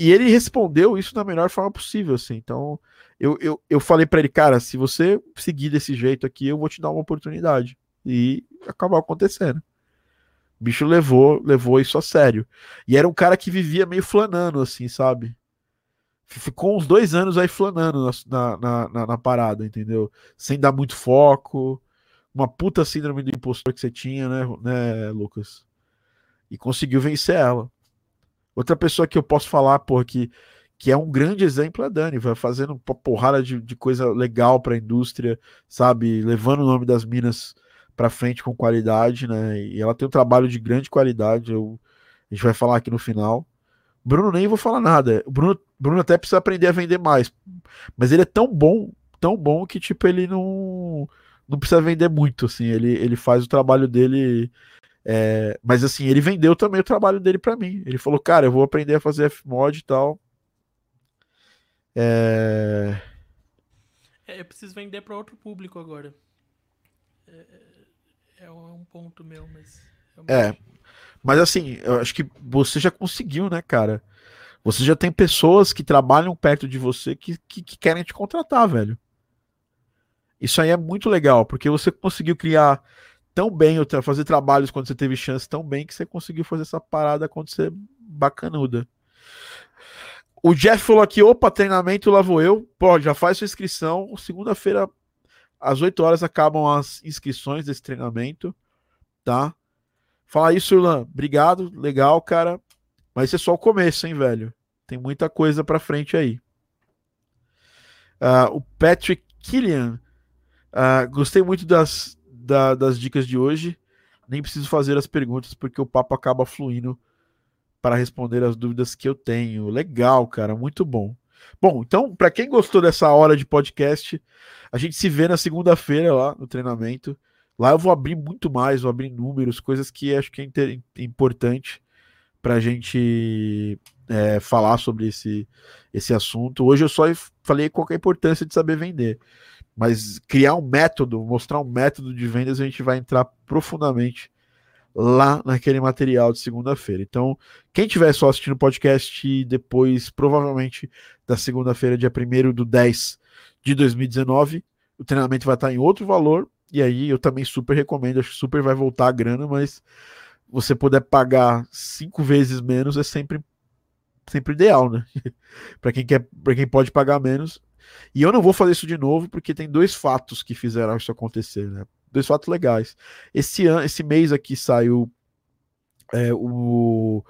E ele respondeu isso da melhor forma possível, assim. Então, eu, eu, eu falei para ele, cara, se você seguir desse jeito aqui, eu vou te dar uma oportunidade. E acabou acontecendo. O bicho levou, levou isso a sério. E era um cara que vivia meio flanando, assim, sabe? Ficou uns dois anos aí flanando na, na, na, na parada, entendeu? Sem dar muito foco. Uma puta síndrome do impostor que você tinha, né, né, Lucas? E conseguiu vencer ela. Outra pessoa que eu posso falar, porra, que que é um grande exemplo, é a Dani, vai fazendo uma porrada de, de coisa legal para a indústria, sabe? Levando o nome das minas para frente com qualidade, né? E ela tem um trabalho de grande qualidade, eu, a gente vai falar aqui no final. Bruno nem vou falar nada. O Bruno, Bruno até precisa aprender a vender mais. Mas ele é tão bom, tão bom que tipo ele não não precisa vender muito, assim. Ele, ele faz o trabalho dele é, mas assim, ele vendeu também o trabalho dele para mim. Ele falou, cara, eu vou aprender a fazer Fmod e tal. É... é eu preciso vender para outro público agora. É, é, é um ponto meu, mas. É, mas assim, eu acho que você já conseguiu, né, cara? Você já tem pessoas que trabalham perto de você que, que, que querem te contratar, velho. Isso aí é muito legal, porque você conseguiu criar tão bem, fazer trabalhos quando você teve chance tão bem que você conseguiu fazer essa parada acontecer bacanuda. O Jeff falou aqui, opa, treinamento, lá vou eu. Pô, já faz sua inscrição. Segunda-feira às 8 horas acabam as inscrições desse treinamento, tá? Fala isso, Irlan. Obrigado, legal, cara. Mas isso é só o começo, hein, velho? Tem muita coisa pra frente aí. Uh, o Patrick Killian. Uh, gostei muito das, da, das dicas de hoje. Nem preciso fazer as perguntas porque o papo acaba fluindo para responder as dúvidas que eu tenho. Legal, cara, muito bom. Bom, então, para quem gostou dessa hora de podcast, a gente se vê na segunda-feira lá no treinamento. Lá eu vou abrir muito mais, vou abrir números, coisas que acho que é importante para a gente é, falar sobre esse, esse assunto. Hoje eu só falei qual é a importância de saber vender, mas criar um método, mostrar um método de vendas, a gente vai entrar profundamente lá naquele material de segunda-feira. Então, quem tiver só assistindo o podcast depois, provavelmente da segunda-feira, dia 1 do 10 de 2019, o treinamento vai estar em outro valor, e aí eu também super recomendo, acho que super vai voltar a grana, mas você puder pagar cinco vezes menos é sempre sempre ideal, né? *laughs* para quem quer, para quem pode pagar menos. E eu não vou fazer isso de novo porque tem dois fatos que fizeram isso acontecer, né? dois fatos legais. Esse, ano, esse mês aqui saiu é, o,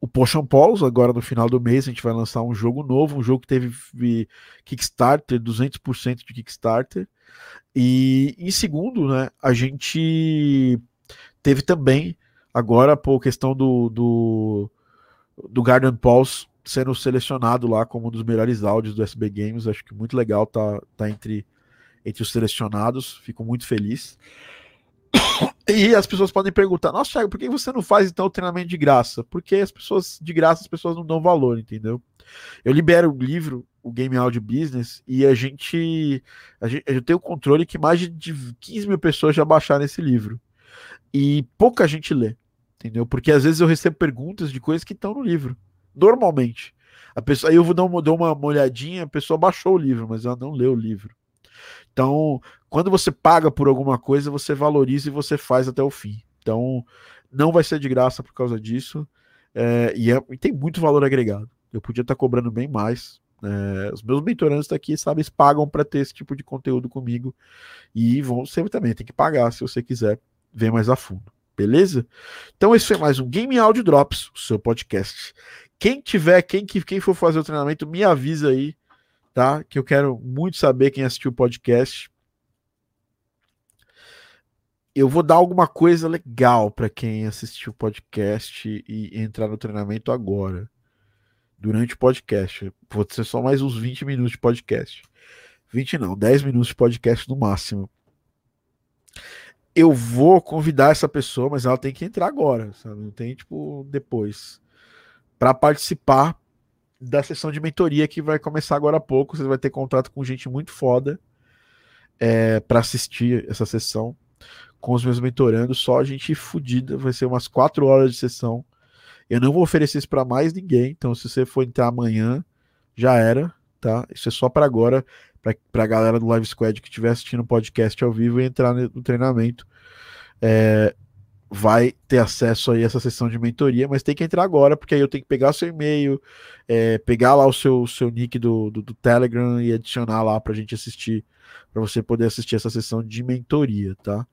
o Potion Pauls, agora no final do mês a gente vai lançar um jogo novo, um jogo que teve Kickstarter, 200% de Kickstarter. E em segundo, né, a gente teve também agora por questão do, do, do Garden Pulse sendo selecionado lá como um dos melhores áudios do SB Games, acho que muito legal tá, tá entre entre os selecionados. Fico muito feliz. *coughs* E as pessoas podem perguntar: Nossa, Thiago, por que você não faz então o treinamento de graça? Porque as pessoas, de graça, as pessoas não dão valor, entendeu? Eu libero o livro, o Game Audio Business, e a gente, a gente. Eu tenho controle que mais de 15 mil pessoas já baixaram esse livro. E pouca gente lê, entendeu? Porque às vezes eu recebo perguntas de coisas que estão no livro. Normalmente. A pessoa, aí eu vou dar uma, dou uma olhadinha, a pessoa baixou o livro, mas ela não leu o livro. Então, quando você paga por alguma coisa, você valoriza e você faz até o fim. Então, não vai ser de graça por causa disso. É, e, é, e, tem muito valor agregado. Eu podia estar cobrando bem mais. É, os meus mentorandos aqui, sabe, eles pagam para ter esse tipo de conteúdo comigo. E vão sempre também, tem que pagar se você quiser ver mais a fundo. Beleza? Então, esse foi mais um Game Audio Drops, o seu podcast. Quem tiver, quem, quem for fazer o treinamento, me avisa aí tá? Que eu quero muito saber quem assistiu o podcast. Eu vou dar alguma coisa legal para quem assistiu o podcast e entrar no treinamento agora. Durante o podcast. Vou ser só mais uns 20 minutos de podcast. 20 não, 10 minutos de podcast no máximo. Eu vou convidar essa pessoa, mas ela tem que entrar agora, sabe? Não tem tipo depois para participar da sessão de mentoria que vai começar agora há pouco. Você vai ter contato com gente muito foda é, para assistir essa sessão com os meus mentorandos. Só a gente fodida. Vai ser umas quatro horas de sessão. Eu não vou oferecer isso para mais ninguém. Então, se você for entrar amanhã, já era, tá? Isso é só para agora, para a galera do Live Squad que estiver assistindo o podcast ao vivo e entrar no treinamento. É, vai ter acesso aí a essa sessão de mentoria, mas tem que entrar agora, porque aí eu tenho que pegar seu e-mail, é, pegar lá o seu, seu nick do, do, do Telegram e adicionar lá para a gente assistir, para você poder assistir essa sessão de mentoria, tá?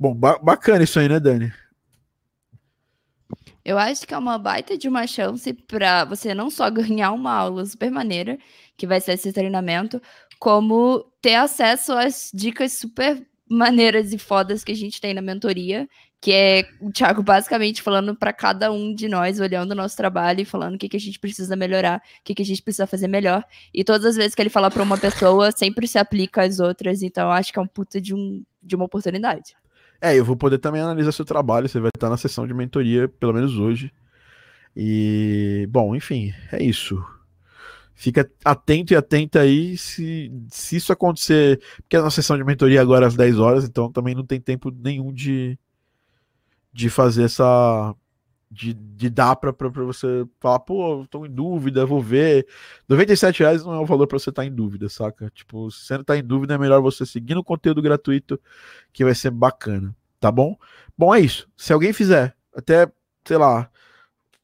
Bom, ba bacana isso aí, né, Dani? Eu acho que é uma baita de uma chance para você não só ganhar uma aula super maneira, que vai ser esse treinamento, como ter acesso às dicas super maneiras e fodas que a gente tem na mentoria, que é o Thiago basicamente falando para cada um de nós, olhando o nosso trabalho e falando o que, que a gente precisa melhorar, o que, que a gente precisa fazer melhor. E todas as vezes que ele fala para uma pessoa, sempre se aplica às outras, então acho que é um puta de, um, de uma oportunidade. É, eu vou poder também analisar seu trabalho, você vai estar na sessão de mentoria, pelo menos hoje. E, bom, enfim, é isso fica atento e atenta aí se, se isso acontecer, porque a nossa sessão de mentoria agora é às 10 horas, então também não tem tempo nenhum de, de fazer essa. De, de dar para você falar, pô, estou em dúvida, vou ver. 97 reais não é o valor para você estar tá em dúvida, saca? Tipo, se você não está em dúvida, é melhor você seguir no conteúdo gratuito, que vai ser bacana, tá bom? Bom, é isso. Se alguém fizer, até, sei lá,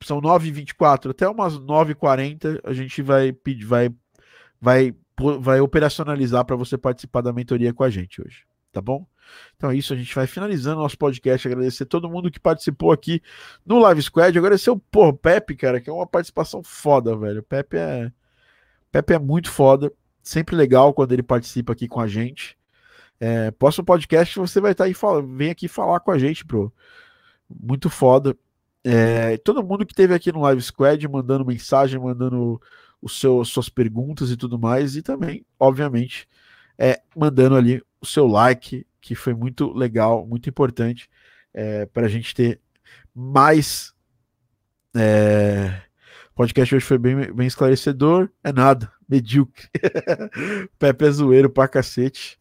são 9h24, até umas 9h40 a gente vai pedir, vai, vai vai operacionalizar para você participar da mentoria com a gente hoje, tá bom? Então é isso, a gente vai finalizando nosso podcast. Agradecer todo mundo que participou aqui no Live Squad. Agradecer o pô, Pepe, cara, que é uma participação foda, velho. O Pepe é, Pepe é muito foda. Sempre legal quando ele participa aqui com a gente. É, próximo podcast você vai estar tá aí, fala, vem aqui falar com a gente, bro. Muito foda. É, todo mundo que teve aqui no Live Squad mandando mensagem, mandando o seu, suas perguntas e tudo mais, e também, obviamente, é, mandando ali o seu like, que foi muito legal, muito importante é, para a gente ter mais. É, o podcast hoje foi bem, bem esclarecedor. É nada, medíocre. *laughs* Pepe é zoeiro pra cacete.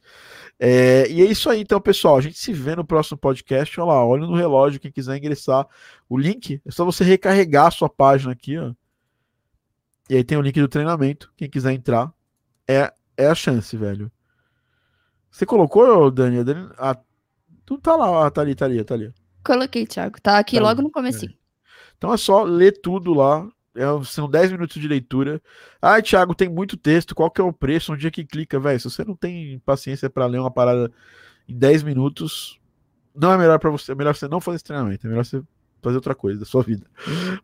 É, e é isso aí, então, pessoal. A gente se vê no próximo podcast. Olha lá, olha no relógio. Quem quiser ingressar, o link é só você recarregar a sua página aqui, ó. E aí tem o link do treinamento. Quem quiser entrar, é, é a chance, velho. Você colocou, Dani? Dani ah, tu tá lá, ah, tá ali, tá ali, tá ali. Coloquei, Thiago. Tá aqui tá logo ali, no começo. Então é só ler tudo lá. É, são 10 minutos de leitura. Ah, Thiago, tem muito texto. Qual que é o preço? Onde é que clica, velho? Se você não tem paciência para ler uma parada em 10 minutos, não é melhor para você. É melhor você não fazer esse treinamento. É melhor você fazer outra coisa da sua vida.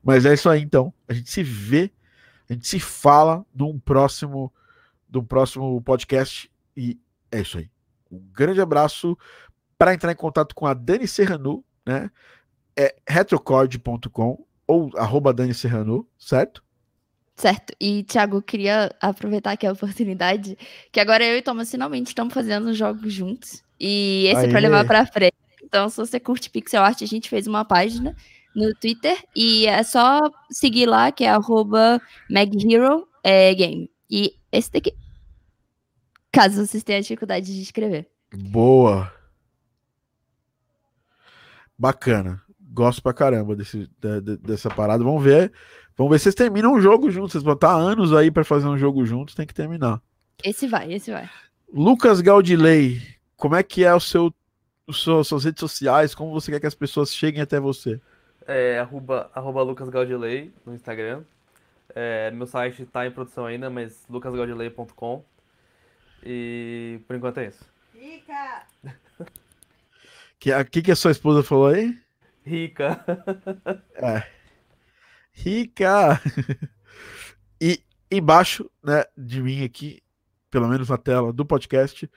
Mas é isso aí, então. A gente se vê, a gente se fala num próximo, num próximo podcast. E é isso aí. Um grande abraço. Para entrar em contato com a Dani Serrano, né? É retrocord.com ou arroba Dani Serrano, certo? Certo. E, Thiago, queria aproveitar aqui a oportunidade, que agora eu e Thomas finalmente estamos fazendo jogos juntos. E esse é para levar para frente. Então, se você curte pixel art, a gente fez uma página no Twitter e é só seguir lá, que é arroba MagHero é, Game. E esse daqui. Caso vocês tenham dificuldade de escrever. Boa. Bacana. Gosto pra caramba desse, de, de, dessa parada. Vamos ver. Vamos ver se vocês terminam um jogo juntos. Vocês vão estar anos aí para fazer um jogo juntos, tem que terminar. Esse vai, esse vai. Lucas Gaudilei, como é que é o seu, o seu, suas redes sociais? Como você quer que as pessoas cheguem até você? É arroba, arroba Lucas Gaudilei no Instagram. É, meu site está em produção ainda, mas lucasgaudilei.com. E por enquanto é isso. Rica! que, a, que, que a sua esposa falou aí? Rica. *laughs* É. Rica! *laughs* e embaixo, né, de mim aqui, pelo menos na tela do podcast,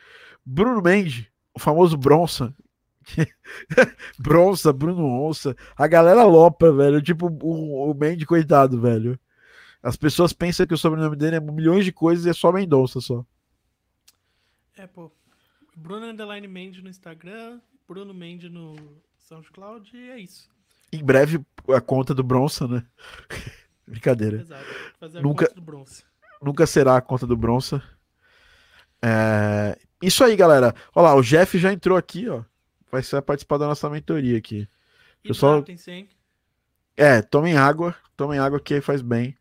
Bruno Mendes, o famoso Bronça. *laughs* Bronça, Bruno Onça. A galera lopa, velho. Tipo, o, o Mendes, coitado, velho. As pessoas pensam que o sobrenome dele é milhões de coisas e é só Mendonça só. É, pô. Bruno Underline Mendes no Instagram, Bruno Mendes no SoundCloud e é isso. Em breve a conta do Bronson, né? *laughs* Brincadeira. Exato. Fazer a nunca, conta do Bronson. Nunca será a conta do Bronson. É... Isso aí, galera. Olha lá, o Jeff já entrou aqui, ó. Vai ser participar da nossa mentoria aqui. Pessoal... É, tomem água. Tomem água que faz bem.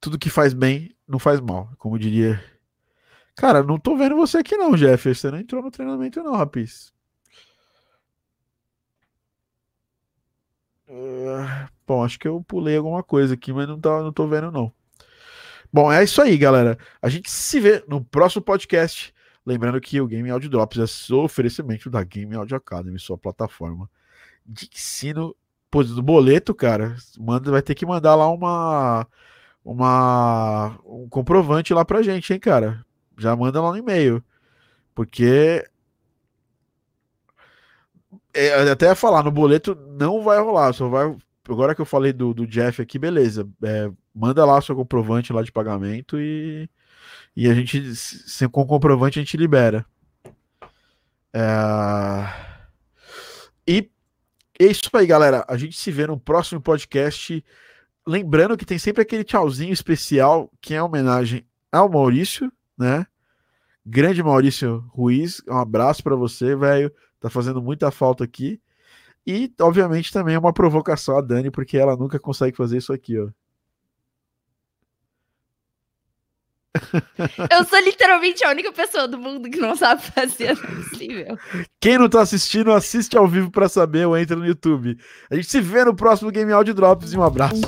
Tudo que faz bem não faz mal, como diria Cara, não tô vendo você aqui não, Jeff. Você não entrou no treinamento não, rapaz. Uh, bom, acho que eu pulei alguma coisa aqui, mas não, tá, não tô vendo não. Bom, é isso aí, galera. A gente se vê no próximo podcast. Lembrando que o Game Audio Drops é oferecimento da Game Audio Academy, sua plataforma de ensino pô, do boleto, cara. Manda, vai ter que mandar lá uma uma um comprovante lá pra gente, hein, cara já manda lá no e-mail. Porque é, até falar, no boleto não vai rolar, só vai. Agora que eu falei do, do Jeff aqui, beleza. É, manda lá seu comprovante lá de pagamento e, e a gente, sem com comprovante, a gente libera. É... E é isso aí, galera. A gente se vê no próximo podcast. Lembrando que tem sempre aquele tchauzinho especial que é homenagem ao Maurício né? Grande Maurício Ruiz, um abraço para você, velho. Tá fazendo muita falta aqui. E, obviamente, também é uma provocação a Dani, porque ela nunca consegue fazer isso aqui, ó. Eu sou literalmente a única pessoa do mundo que não sabe fazer, não é possível. Quem não tá assistindo, assiste ao vivo para saber ou entra no YouTube. A gente se vê no próximo Game Audio Drops e um abraço.